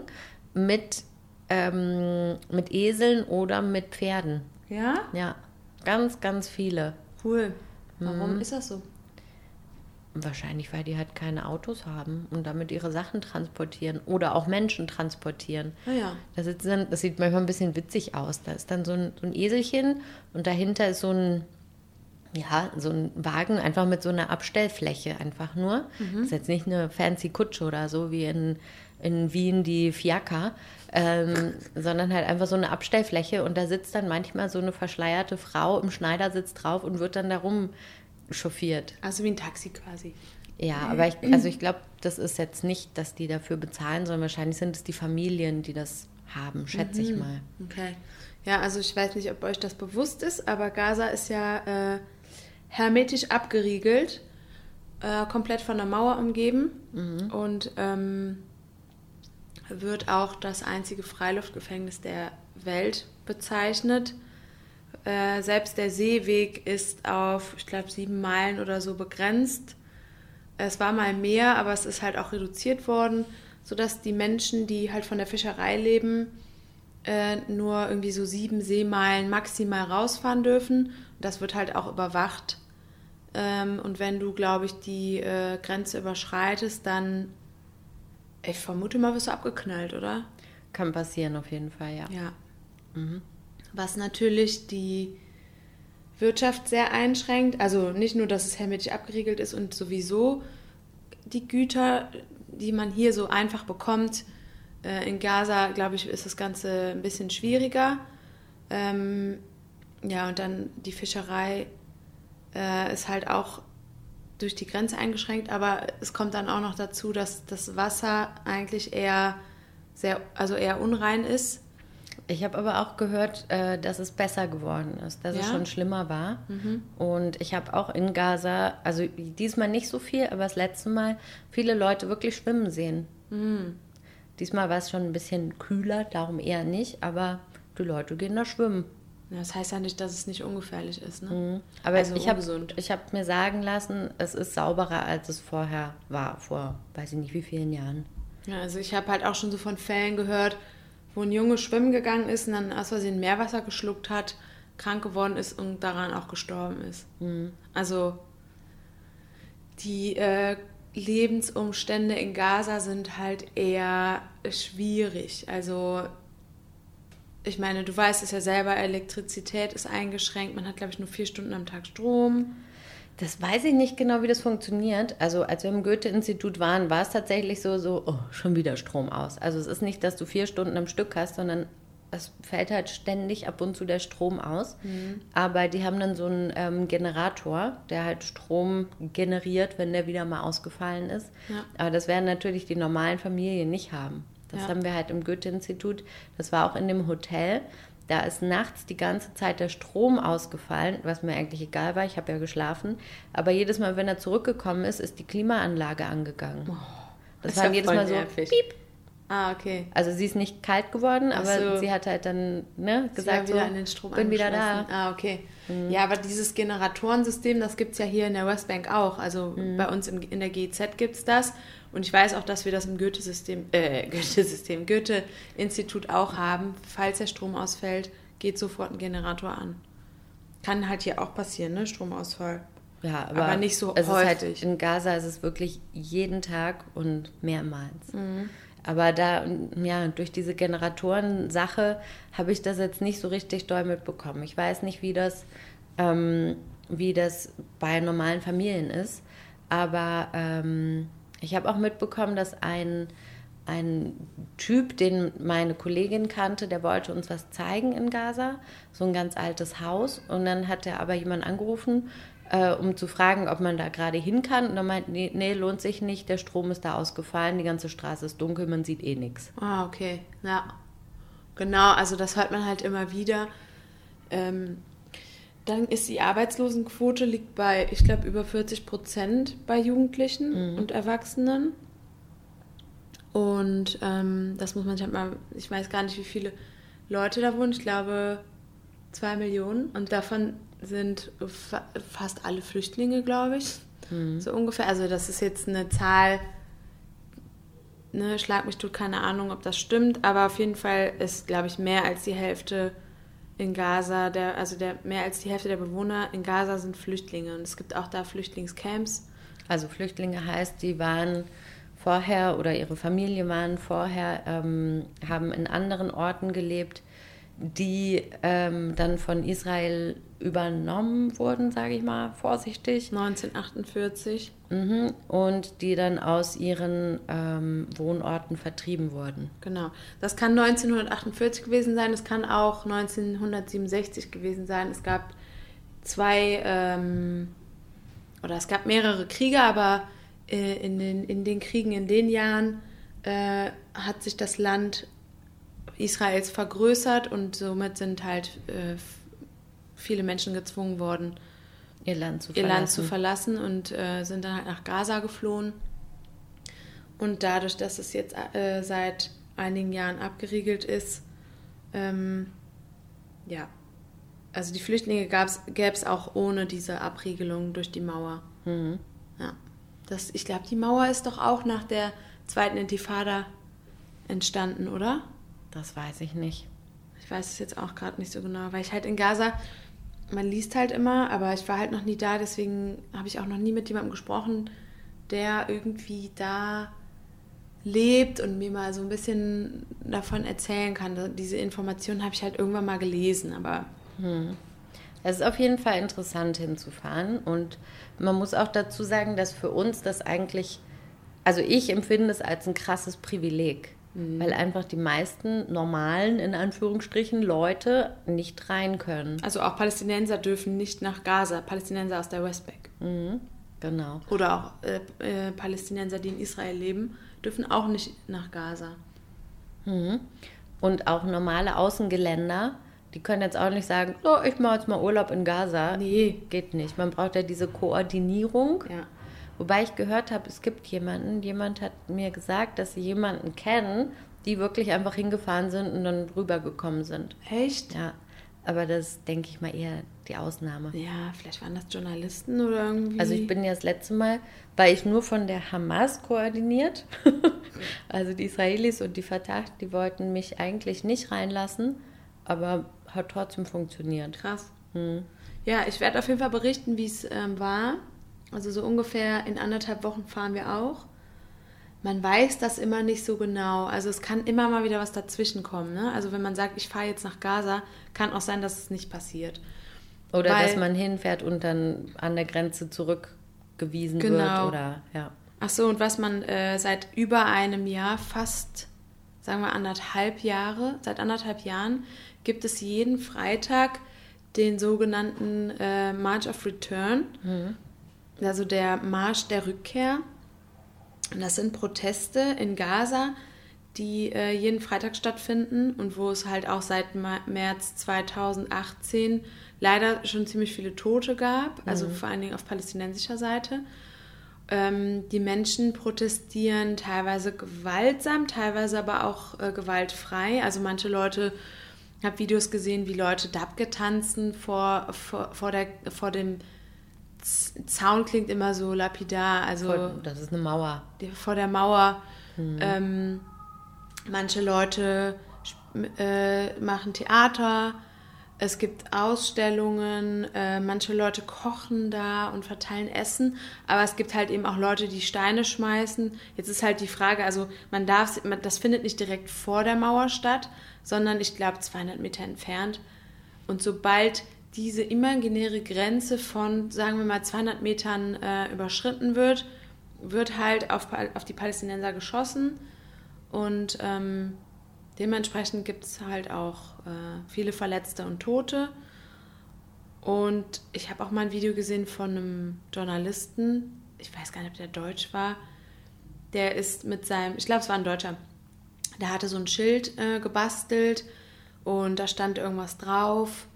mit, ähm, mit Eseln oder mit Pferden. Ja? Ja, ganz, ganz viele. Cool. Warum ist das so? Wahrscheinlich, weil die halt keine Autos haben und damit ihre Sachen transportieren oder auch Menschen transportieren. Ah ja. Das, ist dann, das sieht manchmal ein bisschen witzig aus. Da ist dann so ein, so ein Eselchen und dahinter ist so ein, ja, so ein Wagen einfach mit so einer Abstellfläche einfach nur. Das ist jetzt nicht eine fancy Kutsche oder so wie in, in Wien die Fiaker, ähm, sondern halt einfach so eine Abstellfläche und da sitzt dann manchmal so eine verschleierte Frau im Schneidersitz drauf und wird dann darum chauffiert. Also wie ein Taxi quasi. Ja, aber ich, also ich glaube, das ist jetzt nicht, dass die dafür bezahlen, sondern wahrscheinlich sind es die Familien, die das haben, schätze ich mal. Okay. Ja, also ich weiß nicht, ob euch das bewusst ist, aber Gaza ist ja äh, hermetisch abgeriegelt, äh, komplett von der Mauer umgeben und ähm, wird auch das einzige Freiluftgefängnis der Welt bezeichnet. Äh, selbst der Seeweg ist auf, ich glaube, sieben Meilen oder so begrenzt. Es war mal mehr, aber es ist halt auch reduziert worden, sodass die Menschen, die halt von der Fischerei leben, äh, nur irgendwie so sieben Seemeilen maximal rausfahren dürfen. Das wird halt auch überwacht. Ähm, und wenn du, glaube ich, die äh, Grenze überschreitest, dann, ich vermute mal, wirst du abgeknallt, oder? Kann passieren auf jeden Fall, ja. Ja. Was natürlich die Wirtschaft sehr einschränkt. Also nicht nur, dass es hermetisch abgeriegelt ist und sowieso die Güter, die man hier so einfach bekommt. Äh, in Gaza, glaube ich, ist das Ganze ein bisschen schwieriger. Ähm, ja, und dann die Fischerei äh, ist halt auch durch die Grenze eingeschränkt, aber es kommt dann auch noch dazu, dass das Wasser eigentlich eher sehr, also eher unrein ist. Ich habe aber auch gehört, äh, dass es besser geworden ist, dass es Ja? Mhm. schon schlimmer war. Und ich habe auch in Gaza, also diesmal nicht so viel, aber das letzte Mal viele Leute wirklich schwimmen sehen. Mhm. Diesmal war es schon ein bisschen kühler, darum eher nicht, aber die Leute gehen da schwimmen. Ja, das heißt ja nicht, dass es nicht ungefährlich ist. Ne? Mhm. Aber Also ich habe hab mir sagen lassen, es ist sauberer, als es vorher war, vor weiß ich nicht wie vielen Jahren. Ja, also ich habe halt auch schon so von Fällen gehört, wo ein Junge schwimmen gegangen ist und dann aus Versehen Meerwasser geschluckt hat, krank geworden ist und daran auch gestorben ist. Also die äh, Lebensumstände in Gaza sind halt eher schwierig. Also ich meine, du weißt es ja selber, Elektrizität ist eingeschränkt. Man hat, glaube ich, nur vier Stunden am Tag Strom. Das weiß ich nicht genau, wie das funktioniert. Also als wir im Goethe-Institut waren, war es tatsächlich so, so, oh, schon wieder Strom aus. Also es ist nicht, dass du vier Stunden am Stück hast, sondern es fällt halt ständig ab und zu der Strom aus. Aber die haben dann so einen ähm, Generator, der halt Strom generiert, wenn der wieder mal ausgefallen ist. Ja. Aber das werden natürlich die normalen Familien nicht haben. Das Ja. haben wir halt im Goethe-Institut. Das war auch in dem Hotel. Da ist nachts die ganze Zeit der Strom ausgefallen, was mir eigentlich egal war. Ich habe ja geschlafen. Aber jedes Mal, wenn er zurückgekommen ist, ist die Klimaanlage angegangen. das ist waren ja jedes Mal so nervig. piep, Ah, okay. Also sie ist nicht kalt geworden, aber so. sie hat halt dann ne, Sie gesagt, war wieder so, an den Strom bin wieder da. Mhm. Ah, okay. Ja, aber dieses Generatorensystem, das gibt es ja hier in der Westbank auch. Also Mhm. bei uns im, in der GZ gibt es das. Und ich weiß auch, dass wir das im Goethe-System, äh, Goethe-System, Goethe-Institut auch haben. Falls der Strom ausfällt, geht sofort ein Generator an. Kann halt hier auch passieren, ne? Stromausfall. Ja, aber, Aber nicht so es halt, häufig. in Gaza ist es wirklich jeden Tag und mehrmals. Mhm. Aber da, ja, durch diese Generatoren-Sache habe ich das jetzt nicht so richtig doll mitbekommen. Ich weiß nicht, wie das, ähm, wie das bei normalen Familien ist. Aber ähm, ich habe auch mitbekommen, dass ein, ein Typ, den meine Kollegin kannte, der wollte uns was zeigen in Gaza, so ein ganz altes Haus. Und dann hat er aber jemand angerufen, äh, um zu fragen, ob man da gerade hin kann. Und dann meint, nee, nee, lohnt sich nicht, der Strom ist da ausgefallen, die ganze Straße ist dunkel, man sieht eh nichts. Ah, okay. Ja. Genau, also das hört man halt immer wieder. Ähm, dann ist die Arbeitslosenquote liegt bei, ich glaube, über 40 Prozent bei Jugendlichen und Erwachsenen. Und ähm, das muss man sich halt mal, ich weiß gar nicht, wie viele Leute da wohnen. Ich glaube, zwei Millionen. Und davon sind fa fast alle Flüchtlinge, glaube ich. So ungefähr. Also das ist jetzt eine Zahl, ne, schlag mich tut keine Ahnung, ob das stimmt, aber auf jeden Fall ist, glaube ich, mehr als die Hälfte in Gaza, der, also der, mehr als die Hälfte der Bewohner in Gaza sind Flüchtlinge. Und es gibt auch da Flüchtlingscamps. Also Flüchtlinge heißt, die waren vorher oder ihre Familie waren vorher, ähm, haben in anderen Orten gelebt, die ähm, dann von Israel übernommen wurden, sage ich mal vorsichtig, 1948. mhm. und die dann aus ihren ähm, Wohnorten vertrieben wurden. Genau. Das kann 1948 gewesen sein, es kann auch 1967 gewesen sein. Es gab zwei, ähm, oder es gab mehrere Kriege, aber äh, in, den, in den Kriegen in den Jahren äh, hat sich das Land Israels vergrößert und somit sind halt äh, viele Menschen gezwungen worden, Ihr Land zu ihr verlassen. Land zu verlassen und äh, sind dann halt nach Gaza geflohen. Und dadurch, dass es jetzt äh, seit einigen Jahren abgeriegelt ist, ähm, ja, also die Flüchtlinge gäbe es auch ohne diese Abriegelung durch die Mauer. Mhm. Ja, das, ich glaube, die Mauer ist doch auch nach der zweiten Intifada entstanden, oder? Das weiß ich nicht. Ich weiß es jetzt auch gerade nicht so genau, weil ich halt in Gaza, man liest halt immer, aber ich war halt noch nie da, deswegen habe ich auch noch nie mit jemandem gesprochen, der irgendwie da lebt und mir mal so ein bisschen davon erzählen kann. Diese Informationen habe ich halt irgendwann mal gelesen, aber Es ist auf jeden Fall interessant hinzufahren und man muss auch dazu sagen, dass für uns das eigentlich, also ich empfinde es als ein krasses Privileg, weil einfach die meisten normalen, in Anführungsstrichen, Leute nicht rein können. also auch Palästinenser dürfen nicht nach Gaza, Palästinenser aus der Westbank. Genau. Oder auch äh, äh, Palästinenser, die in Israel leben, dürfen auch nicht nach Gaza. Und auch normale Außengeländer, die können jetzt auch nicht sagen, so, ich mache jetzt mal Urlaub in Gaza. Nee. Geht nicht. Man braucht ja diese Koordinierung. Ja. Wobei ich gehört habe, es gibt jemanden, jemand hat mir gesagt, dass sie jemanden kennen, die wirklich einfach hingefahren sind und dann rübergekommen sind. Echt? Ja, aber das denke ich mal eher die Ausnahme. Ja, vielleicht waren das Journalisten oder irgendwie. Also ich bin ja das letzte Mal, war ich nur von der Hamas koordiniert. also die Israelis und die Fatah, die wollten mich eigentlich nicht reinlassen, aber hat trotzdem funktioniert. krass. Hm. Ja, ich werde auf jeden Fall berichten, wie es ähm, war. Also so ungefähr in anderthalb Wochen fahren wir auch. Man weiß das immer nicht so genau. Also es kann immer mal wieder was dazwischen kommen. Ne? Also wenn man sagt, ich fahre jetzt nach Gaza, kann auch sein, dass es nicht passiert. Oder Weil- dass man hinfährt und dann an der Grenze zurückgewiesen wird Genau. oder ja. Ach so, und was man äh, seit über einem Jahr, fast, sagen wir anderthalb Jahre, seit anderthalb Jahren, gibt es jeden Freitag den sogenannten äh, March of Return, also der Marsch der Rückkehr. Und das sind Proteste in Gaza, die äh, jeden Freitag stattfinden und wo es halt auch seit Ma März 2018 leider schon ziemlich viele Tote gab, also vor allen Dingen auf palästinensischer Seite. ähm, die Menschen protestieren teilweise gewaltsam, teilweise aber auch äh, gewaltfrei. Also manche Leute, ich habe Videos gesehen, wie Leute Dabke tanzen vor, vor, vor, der, vor dem Zaun klingt immer so lapidar, also Voll, das ist eine Mauer. vor der Mauer. Ähm, manche Leute äh, machen Theater. Es gibt Ausstellungen. Äh, manche Leute kochen da und verteilen Essen. Aber es gibt halt eben auch Leute, die Steine schmeißen. Jetzt ist halt die Frage, also man darf, das findet nicht direkt vor der Mauer statt, sondern ich glaube 200 Meter entfernt. Und sobald diese imaginäre Grenze von, sagen wir mal, 200 Metern äh, überschritten wird, wird halt auf, auf die Palästinenser geschossen. Und ähm, dementsprechend gibt es halt auch äh, viele Verletzte und Tote. Und ich habe auch mal ein Video gesehen von einem Journalisten, ich weiß gar nicht, ob der deutsch war, der ist mit seinem, ich glaube, es war ein Deutscher, der hatte so ein Schild äh, gebastelt und da stand irgendwas drauf,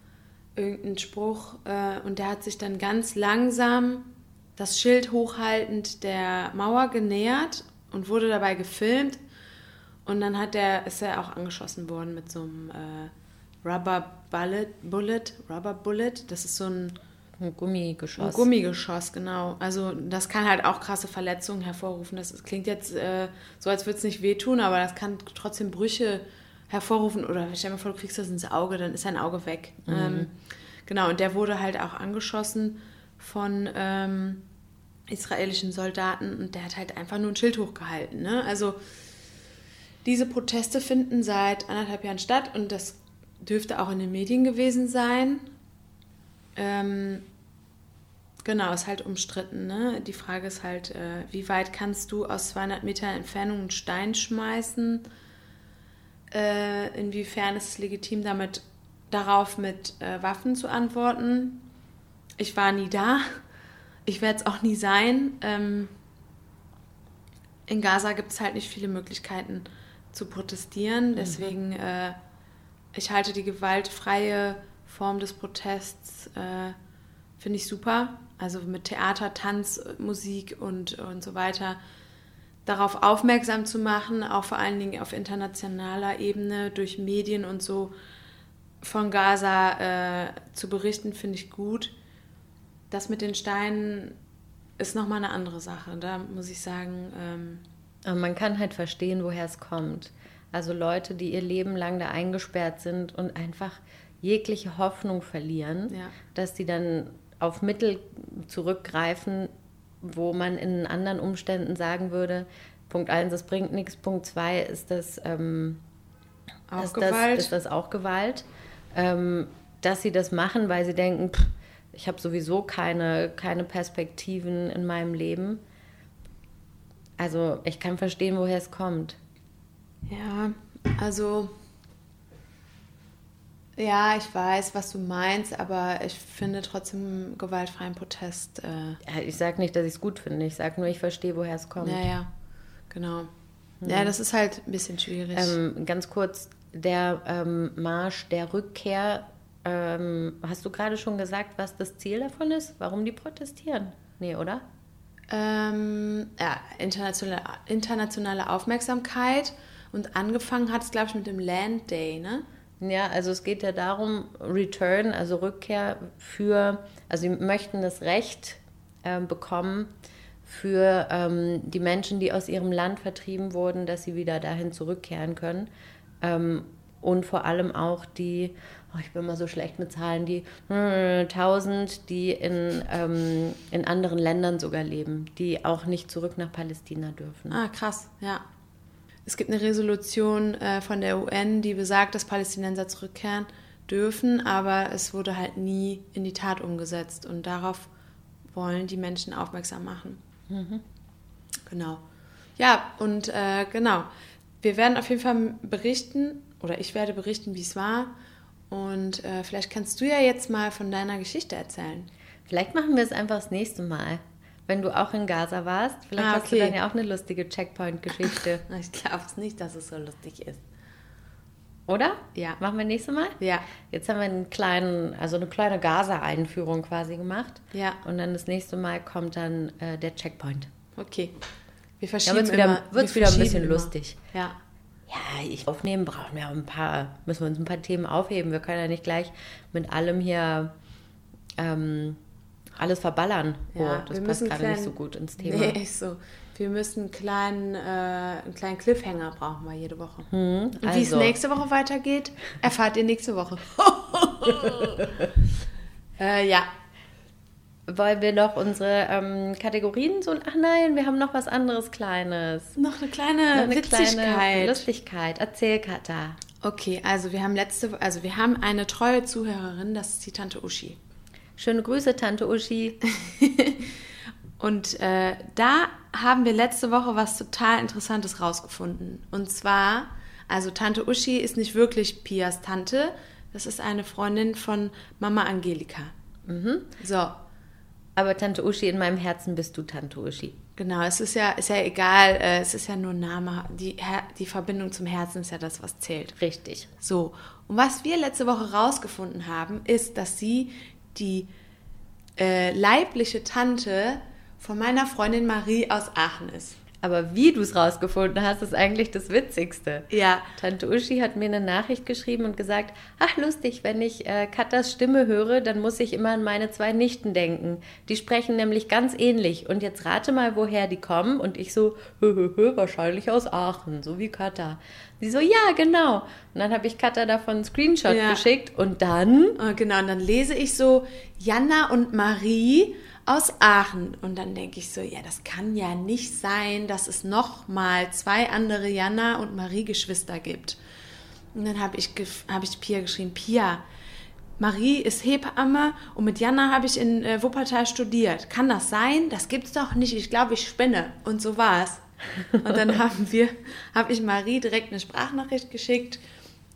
irgendein Spruch äh, und der hat sich dann ganz langsam das Schild hochhaltend der Mauer genähert und wurde dabei gefilmt und dann hat der, ist er auch angeschossen worden mit so einem äh, Rubber Bullet, Bullet, Rubber Bullet, das ist so ein Ein Gummigeschoss. ein Gummigeschoss, genau. Also das kann halt auch krasse Verletzungen hervorrufen. Das klingt jetzt äh, so, als würde es nicht wehtun, aber das kann trotzdem Brüche hervorrufen. Oder stell dir mal vor, du kriegst das ins Auge, dann ist dein Auge weg. Ähm, genau, und der wurde halt auch angeschossen von ähm, israelischen Soldaten und der hat halt einfach nur ein Schild hochgehalten. Ne? Also diese Proteste finden seit anderthalb Jahren statt und das dürfte auch in den Medien gewesen sein. Ähm, genau, ist halt umstritten. Ne? Die Frage ist halt, äh, wie weit kannst du aus 200 Meter Entfernung einen Stein schmeißen? Äh, inwiefern ist es legitim, damit darauf mit äh, Waffen zu antworten? Ich war nie da. Ich werde es auch nie sein. Ähm, in Gaza gibt es halt nicht viele Möglichkeiten zu protestieren. Deswegen, äh, ich halte die gewaltfreie Form des Protests, äh, finde ich super. Also mit Theater, Tanz, Musik und, und so weiter. Darauf aufmerksam zu machen, auch vor allen Dingen auf internationaler Ebene durch Medien und so von Gaza äh, zu berichten, finde ich gut. Das mit den Steinen ist nochmal eine andere Sache. Da muss ich sagen, ähm, Aber man kann halt verstehen, woher es kommt. Also Leute, die ihr Leben lang da eingesperrt sind und einfach jegliche Hoffnung verlieren, Ja. dass die dann auf Mittel zurückgreifen, wo man in anderen Umständen sagen würde, Punkt 1, das bringt nichts, Punkt 2 ist das, ähm, auch ist Gewalt. Das, ist das auch Gewalt? Ähm, dass sie das machen, weil sie denken, pff, ich habe sowieso keine, keine Perspektiven in meinem Leben. Also ich kann verstehen, woher es kommt. Ja, also ja, ich weiß, was du meinst, aber ich finde trotzdem gewaltfreien Protest. Äh, Ich sage nicht, dass ich es gut finde. Ich sage nur, ich verstehe, woher es kommt. ja, ja, genau. Ja, das ist halt ein bisschen schwierig. Ähm, ganz kurz, der ähm, Marsch der Rückkehr, ähm, hast du gerade schon gesagt, was das Ziel davon ist? Warum die protestieren? Nee, oder? Ähm, ja, internationale, internationale Aufmerksamkeit und angefangen hat es, glaube ich, mit dem Land Day, ne? Ja, also es geht ja darum, Return, also Rückkehr für, also sie möchten das Recht ähm, bekommen für ähm, die Menschen, die aus ihrem Land vertrieben wurden, dass sie wieder dahin zurückkehren können. Ähm, und vor allem auch die, oh, ich bin mal so schlecht mit Zahlen, die äh, 1000, die in, ähm, in anderen Ländern sogar leben, die auch nicht zurück nach Palästina dürfen. Ah, krass, ja. Es gibt eine Resolution äh, von der UN, die besagt, dass Palästinenser zurückkehren dürfen, aber es wurde halt nie in die Tat umgesetzt und darauf wollen die Menschen aufmerksam machen. Genau. Ja, und äh, genau. Wir werden auf jeden Fall berichten, oder ich werde berichten, wie es war. Und äh, vielleicht kannst du ja jetzt mal von deiner Geschichte erzählen. Vielleicht machen wir es einfach das nächste Mal. Wenn du auch in Gaza warst, vielleicht Ah, hast du okay. dann ja auch eine lustige Checkpoint-Geschichte. Ich glaube es nicht, dass es so lustig ist. Oder? Ja. Machen wir nächstes Mal? Ja. Jetzt haben wir einen kleinen, also eine kleine Gaza-Einführung quasi gemacht. Ja. Und dann das nächste Mal kommt dann äh, der Checkpoint. Okay. Wir verschieben wird's wieder, wird's wir wieder ein bisschen immer. lustig. Ja. Ja, ich aufnehmen brauchen wir ein paar, müssen wir uns ein paar Themen aufheben. Wir können ja nicht gleich mit allem hier ähm, alles verballern. Ja, oh, das passt gerade nicht kleinen- so gut ins Thema. Nee, ist so. Wir müssen einen kleinen, äh, einen kleinen Cliffhanger brauchen wir jede Woche. Und wie es also. nächste Woche weitergeht, erfahrt ihr nächste Woche. äh, ja. Wollen wir noch unsere ähm, Kategorien so. Ach nein, wir haben noch was anderes Kleines. Noch eine kleine Noch eine Witzigkeit. kleine Lustigkeit. Erzähl, Katha. Okay, also wir haben letzte, also wir haben eine treue Zuhörerin, das ist die Tante Uschi. Schöne Grüße, Tante Uschi. Und äh, da haben wir letzte Woche was total Interessantes rausgefunden. Und zwar, also Tante Uschi ist nicht wirklich Pias Tante, das ist eine Freundin von Mama Angelika. So, Aber Tante Uschi, in meinem Herzen bist du Tante Uschi. genau, es ist ja, ist ja egal, äh, es ist ja nur ein Name. Die, die Verbindung zum Herzen ist ja das, was zählt. Richtig. So, und was wir letzte Woche rausgefunden haben, ist, dass sie die äh, leibliche Tante von meiner Freundin Marie aus Aachen ist. Aber wie du es rausgefunden hast, ist eigentlich das Witzigste. Ja. Tante Uschi hat mir eine Nachricht geschrieben und gesagt, ach lustig, wenn ich äh, Katas Stimme höre, dann muss ich immer an meine zwei Nichten denken. Die sprechen nämlich ganz ähnlich. Und jetzt rate mal, woher die kommen. Und ich so, hö, hö, hö, wahrscheinlich aus Aachen, so wie Kata. Sie so, ja, genau. Und dann habe ich Kata davon einen Screenshot Ja. geschickt und dann Äh, Genau, und dann lese ich so Jana und Marie aus Aachen. Und dann denke ich so, ja, das kann ja nicht sein, dass es noch mal zwei andere Jana und Marie-Geschwister gibt. Und dann habe ich, hab ich Pia geschrieben, Pia, Marie ist Hebamme und mit Jana habe ich in äh, Wuppertal studiert. Kann das sein? Das gibt's doch nicht. Ich glaube, ich spinne. Und so war's. Und dann haben wir, habe ich Marie direkt eine Sprachnachricht geschickt,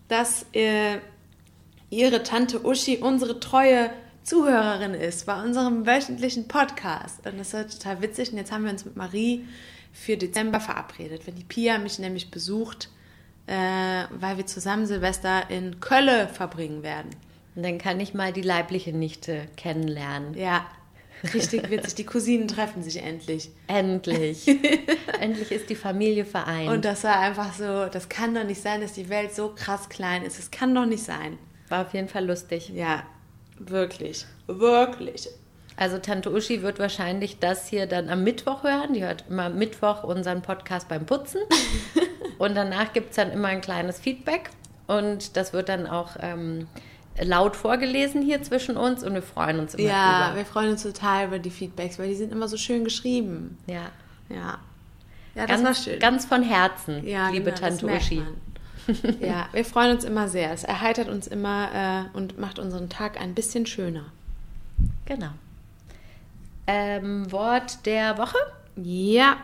dass äh, ihre Tante Uschi unsere treue Zuhörerin ist bei unserem wöchentlichen Podcast. Und das war total witzig. Und jetzt haben wir uns mit Marie für Dezember verabredet, wenn die Pia mich nämlich besucht, äh, weil wir zusammen Silvester in Kölle verbringen werden. Und dann kann ich mal die leibliche Nichte kennenlernen. Ja, richtig witzig. Die Cousinen treffen sich endlich. Endlich. Endlich ist die Familie vereint. Und das war einfach so, das kann doch nicht sein, dass die Welt so krass klein ist. Das kann doch nicht sein. War auf jeden Fall lustig. Ja, wirklich. Wirklich. Also Tante Uschi wird wahrscheinlich das hier dann am Mittwoch hören. Die hört immer am Mittwoch unseren Podcast beim Putzen. und danach gibt es dann immer ein kleines Feedback. Und das wird dann auch ähm, laut vorgelesen hier zwischen uns. Und wir freuen uns immer Ja, drüber. wir freuen uns total über die Feedbacks, weil die sind immer so schön geschrieben. Ja. Ja. Ja, das war Ganz, schön. ganz von Herzen, ja, liebe genau, Tante Uschi. man. ja, wir freuen uns immer sehr. Es erheitert uns immer äh, und macht unseren Tag ein bisschen schöner. Genau. Ähm, Wort der Woche. Ja.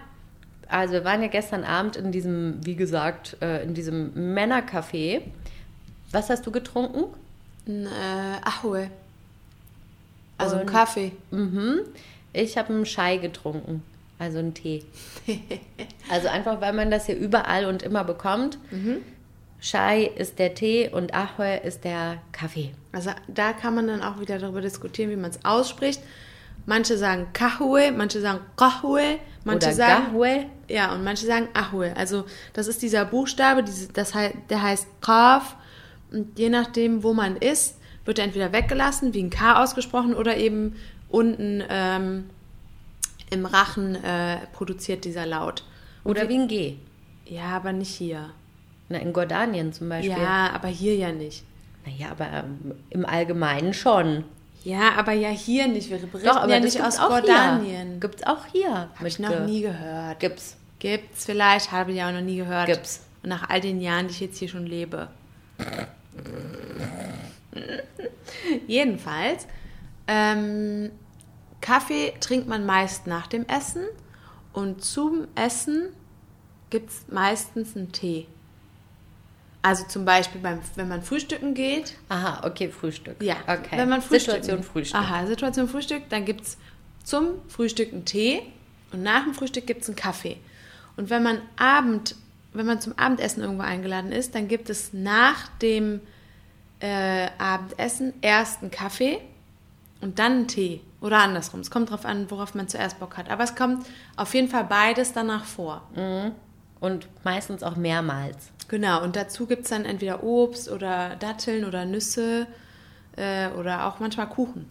Also wir waren ja gestern Abend in diesem, wie gesagt, äh, in diesem Männercafé. Was hast du getrunken? Ein äh, Ahue. Also ein Und- Kaffee. Mhm. Ich habe einen Chai getrunken, also einen Tee. also einfach, weil man das hier überall und immer bekommt. Chai ist der Tee und Ahue ist der Kaffee. Also da kann man dann auch wieder darüber diskutieren, wie man es ausspricht. Manche sagen Kahue, manche sagen Kahue, manche Oder sagen Gahue. Ja, und manche sagen Ahue. Also das ist dieser Buchstabe, diese, das der heißt Kaf. Und je nachdem, wo man ist, wird er entweder weggelassen, wie ein K ausgesprochen, oder eben unten ähm, im Rachen äh, produziert dieser Laut. Oder wie ein G. Ja, aber nicht hier. Na, in Gordanien zum Beispiel. Ja, aber hier ja nicht. Naja, aber ähm, im Allgemeinen schon. Ja, aber ja hier nicht. Wir berichten Doch, aber ja nicht gibt's aus Jordanien. Hier. Gibt's auch hier. Habe ich noch nie gehört. Gibt's. Gibt's vielleicht, habe ich ja auch noch nie gehört. Gibt's. Und nach all den Jahren, die ich jetzt hier schon lebe. Jedenfalls, ähm, Kaffee trinkt man meist nach dem Essen und zum Essen gibt es meistens einen Tee. Also zum Beispiel, beim, wenn man frühstücken geht, Aha, okay, Frühstück. ja, okay. wenn man Situation Frühstück. Aha, Situation Frühstück, dann gibt es zum Frühstück einen Tee und nach dem Frühstück gibt es einen Kaffee. Und wenn man Abend, wenn man zum Abendessen irgendwo eingeladen ist, dann gibt es nach dem äh, Abendessen erst einen Kaffee und dann einen Tee. Oder andersrum. Es kommt darauf an, worauf man zuerst Bock hat. Aber es kommt auf jeden Fall beides danach vor. Und meistens auch mehrmals. Genau, und dazu gibt es dann entweder Obst oder Datteln oder Nüsse äh, oder auch manchmal Kuchen.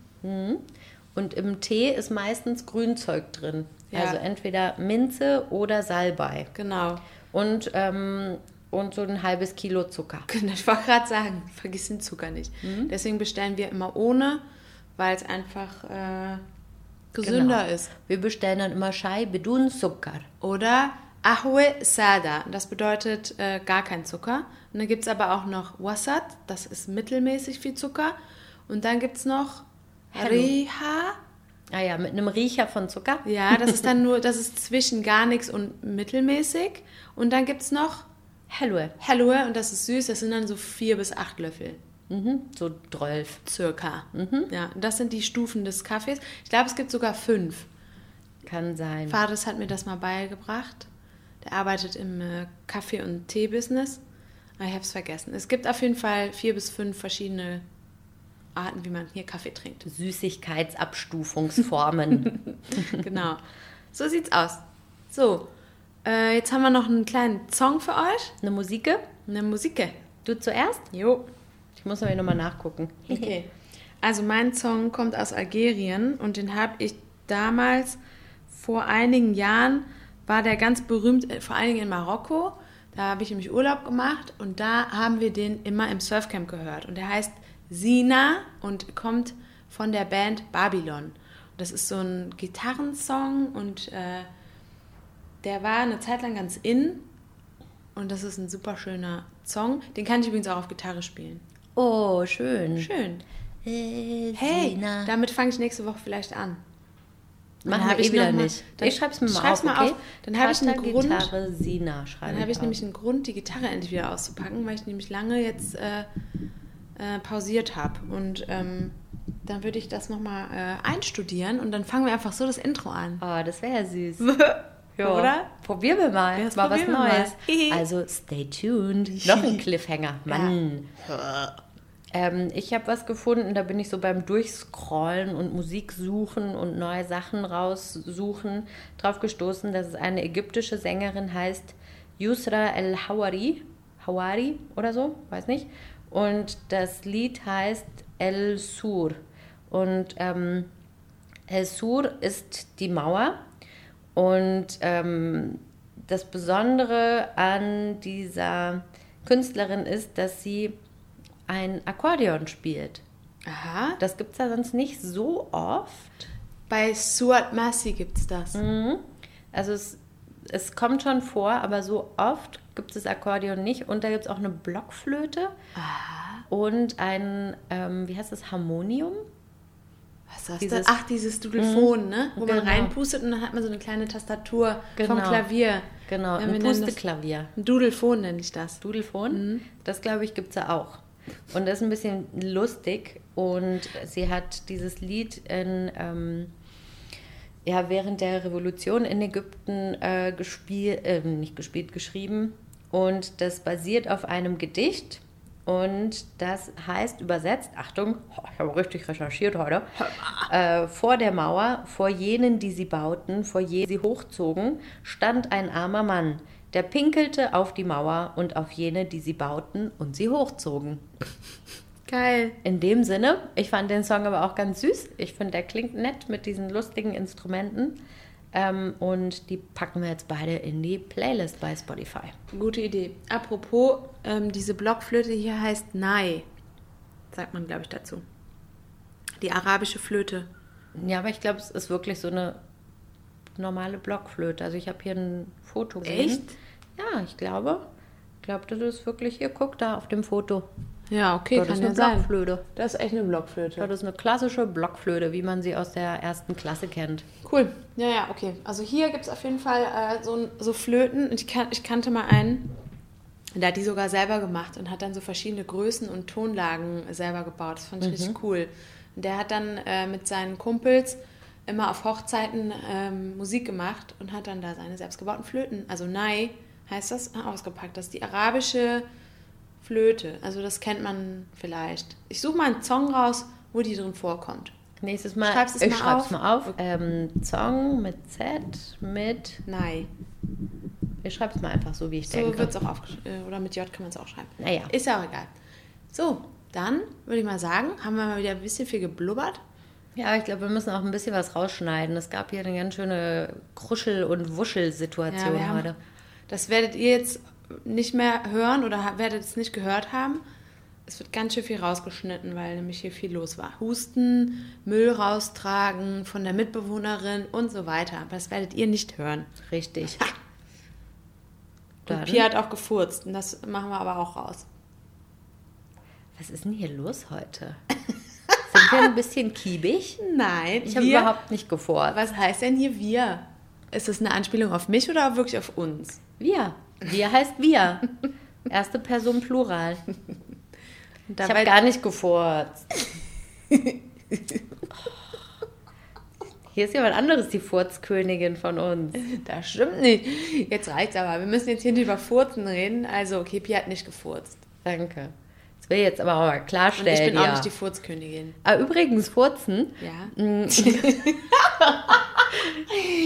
Und im Tee ist meistens Grünzeug drin. Ja. Also entweder Minze oder Salbei. Genau. Und, ähm, und so ein halbes Kilo Zucker. Genau, Ich wollte gerade sagen, vergiss den Zucker nicht. Deswegen bestellen wir immer ohne, weil es einfach äh, gesünder Genau. ist. Wir bestellen dann immer Chai bedun Zucker. Oder Ahwe Sada, das bedeutet äh, gar kein Zucker. Und dann gibt es aber auch noch Wasat, das ist mittelmäßig viel Zucker. Und dann gibt es noch Reha, Ah ja, mit einem Riecher von Zucker. ja, das ist dann nur, das ist zwischen gar nichts und mittelmäßig. Und dann gibt es noch Hello. Helloe und das ist süß, das sind dann so vier bis acht Löffel. Mhm, so 12. Circa. Ja, und das sind die Stufen des Kaffees. Ich glaube, es gibt sogar fünf. Kann sein. Vater hat mir das mal beigebracht. Der arbeitet im äh, Kaffee- und Tee-Business. Ich habe es vergessen. Es gibt auf jeden Fall vier bis fünf verschiedene Arten, wie man hier Kaffee trinkt. Süßigkeitsabstufungsformen. Genau. So sieht's aus. So, äh, jetzt haben wir noch einen kleinen Song für euch. Eine Musike? Eine Musik. Du zuerst? Jo. Ich muss aber nochmal nachgucken. Okay. Also mein Song kommt aus Algerien und den habe ich damals vor einigen Jahren war der ganz berühmt, äh, vor allen Dingen in Marokko. Da habe ich nämlich Urlaub gemacht und da haben wir den immer im Surfcamp gehört. Und der heißt Sina und kommt von der Band Babylon. Und das ist so ein Gitarrensong und äh, der war eine Zeit lang ganz in. Und das ist ein super schöner Song. Den kann ich übrigens auch auf Gitarre spielen. Oh, schön. Schön. Hey, Hey, damit fange ich nächste Woche vielleicht an. Machen wir eh ich wieder nicht. dann ich schreib's mir mal schreib's auf, mal okay? auf. Dann habe ich einen Grund- Gitarre, Sina schreibe Dann habe ich auf. nämlich einen Grund, die Gitarre endlich wieder auszupacken, weil ich nämlich lange jetzt äh, äh, pausiert habe. Und ähm, dann würde ich das nochmal äh, einstudieren und dann fangen wir einfach so das Intro an. Oh, das wäre ja süß. Ja. Oder? Probieren wir mal. Ja, das mal was Neues. mal. Also stay tuned. Noch ein Cliffhanger. Mann. Ähm, ich habe was gefunden, da bin ich so beim Durchscrollen und Musik suchen und neue Sachen raussuchen drauf gestoßen, dass es eine ägyptische Sängerin heißt Yusra El-Hawari. Hawari oder so, weiß nicht. Und das Lied heißt El Sur. Und ähm, El Sur ist die Mauer. Und ähm, das Besondere an dieser Künstlerin ist, dass sie ein Akkordeon spielt. Aha. Das gibt es ja sonst nicht so oft. Bei Suat Masi gibt es das. Also es, es kommt schon vor, aber so oft gibt es das Akkordeon nicht. Und da gibt es auch eine Blockflöte und ein, ähm, wie heißt das, Harmonium? Was das Dieses- denn? Ach, dieses Dudelfon, ne? Wo man Genau. reinpustet und dann hat man so eine kleine Tastatur vom Genau. Klavier. Genau, ein Pusteklavier. Ein Dudelfon nenne ich das. Dudelfon. Das glaube ich gibt es ja auch. Und das ist ein bisschen lustig. Und sie hat dieses Lied in, ähm, ja, während der Revolution in Ägypten äh, gespielt, äh, nicht gespielt, geschrieben. Und das basiert auf einem Gedicht. Und das heißt übersetzt, Achtung, ich habe richtig recherchiert heute, äh, vor der Mauer, vor jenen, die sie bauten, vor jenen sie hochzogen, stand ein armer Mann, der pinkelte auf die Mauer und auf jene, die sie bauten und sie hochzogen. Geil. In dem Sinne, ich fand den Song aber auch ganz süß. Ich finde, der klingt nett mit diesen lustigen Instrumenten. Ähm, und die packen wir jetzt beide in die Playlist bei Spotify. Gute Idee. Apropos, ähm, diese Blockflöte hier heißt Nai. Sagt man, glaube ich, dazu. Die arabische Flöte. Ja, aber ich glaube, es ist wirklich so eine normale Blockflöte. Also ich habe hier ein Foto gesehen. Echt? Ja, ich glaube. Ich glaube, das ist wirklich hier. Guck da auf dem Foto. Ja, okay, das kann ist ja eine sein. Blockflöte. Das ist echt eine Blockflöte. Das ist eine klassische Blockflöte, wie man sie aus der ersten Klasse kennt. Cool. Ja, ja, okay. Also hier gibt es auf jeden Fall äh, so, so Flöten. Ich, kan ich kannte mal einen, der hat die sogar selber gemacht und hat dann so verschiedene Größen und Tonlagen selber gebaut. Das fand ich richtig cool. Und der hat dann äh, mit seinen Kumpels immer auf Hochzeiten ähm, Musik gemacht und hat dann da seine selbstgebauten Flöten, also Nai heißt das, ausgepackt. Das ist die arabische Flöte. Also das kennt man vielleicht. Ich suche mal einen Song raus, wo die drin vorkommt. Nächstes Mal. Schreibst es ich mal schreib's auf. mal auf. Ähm, Song mit Z, mit. Nein. Ich schreib's mal einfach so, wie ich So denke. wird es auch aufgeschrieben. Oder mit J kann man es auch schreiben. Naja. Ist ja auch egal. So, dann würde ich mal sagen, haben wir mal wieder ein bisschen viel geblubbert. Ja, ich glaube, wir müssen auch ein bisschen was rausschneiden. Es gab hier eine ganz schöne Kruschel- und Wuschel-Situation haben- heute. Das werdet ihr jetzt nicht mehr hören oder ha- werdet es nicht gehört haben. Es wird ganz schön viel rausgeschnitten, weil nämlich hier viel los war. Husten, Müll raustragen von der Mitbewohnerin und so weiter. Aber das werdet ihr nicht hören. Richtig. Und Dann- Pia hat auch gefurzt und das machen wir aber auch raus. Was ist denn hier los heute? Sind wir ein bisschen kiebig? Nein, Ich habe überhaupt nicht gefordert. Was heißt denn hier wir? Ist das eine Anspielung auf mich oder wirklich auf uns? Wir. Wir heißt wir. Erste Person Plural. Und Ich habe gar nicht gefurzt. Hier ist jemand anderes, die Furzkönigin von uns. Das stimmt nicht. Jetzt reicht's aber. Wir müssen jetzt hier nicht über Furzen reden. Also, okay, Pia hat nicht gefurzt. Danke. Das will ich jetzt aber auch mal Und klarstellen. ich bin auch ja. nicht die Furzkönigin. Ah, übrigens, Furzen. Ja.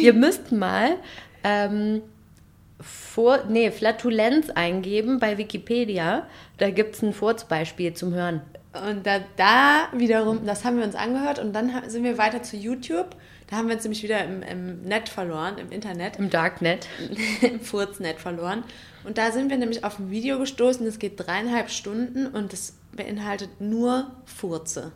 Ihr müsst mal ähm, vor, nee, Flatulenz eingeben bei Wikipedia. Da gibt es ein Furzbeispiel zum Hören. Und da, da wiederum, das haben wir uns angehört und dann sind wir weiter zu YouTube. Da haben wir uns nämlich wieder im, im Net verloren, im Internet, Im Darknet. im Furznet verloren. Und da sind wir nämlich auf ein Video gestoßen, das geht dreieinhalb Stunden und das beinhaltet nur Furze.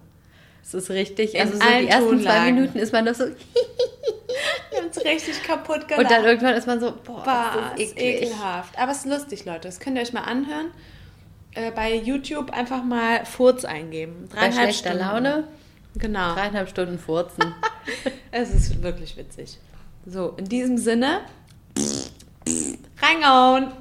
Das ist richtig. Also so die ersten zwei Tonlagen. Minuten ist man noch so. Wir haben uns richtig kaputt gelacht. Und dann irgendwann ist man so, boah, Bah, ist ekelhaft. Aber es ist lustig, Leute. Das könnt ihr euch mal anhören. Äh, bei YouTube einfach mal Furz eingeben. Bei Dreieinhalb schlechter Stunden. Laune, Genau. dreieinhalb Stunden furzen. Es ist wirklich witzig. So, in diesem Sinne, reingehauen.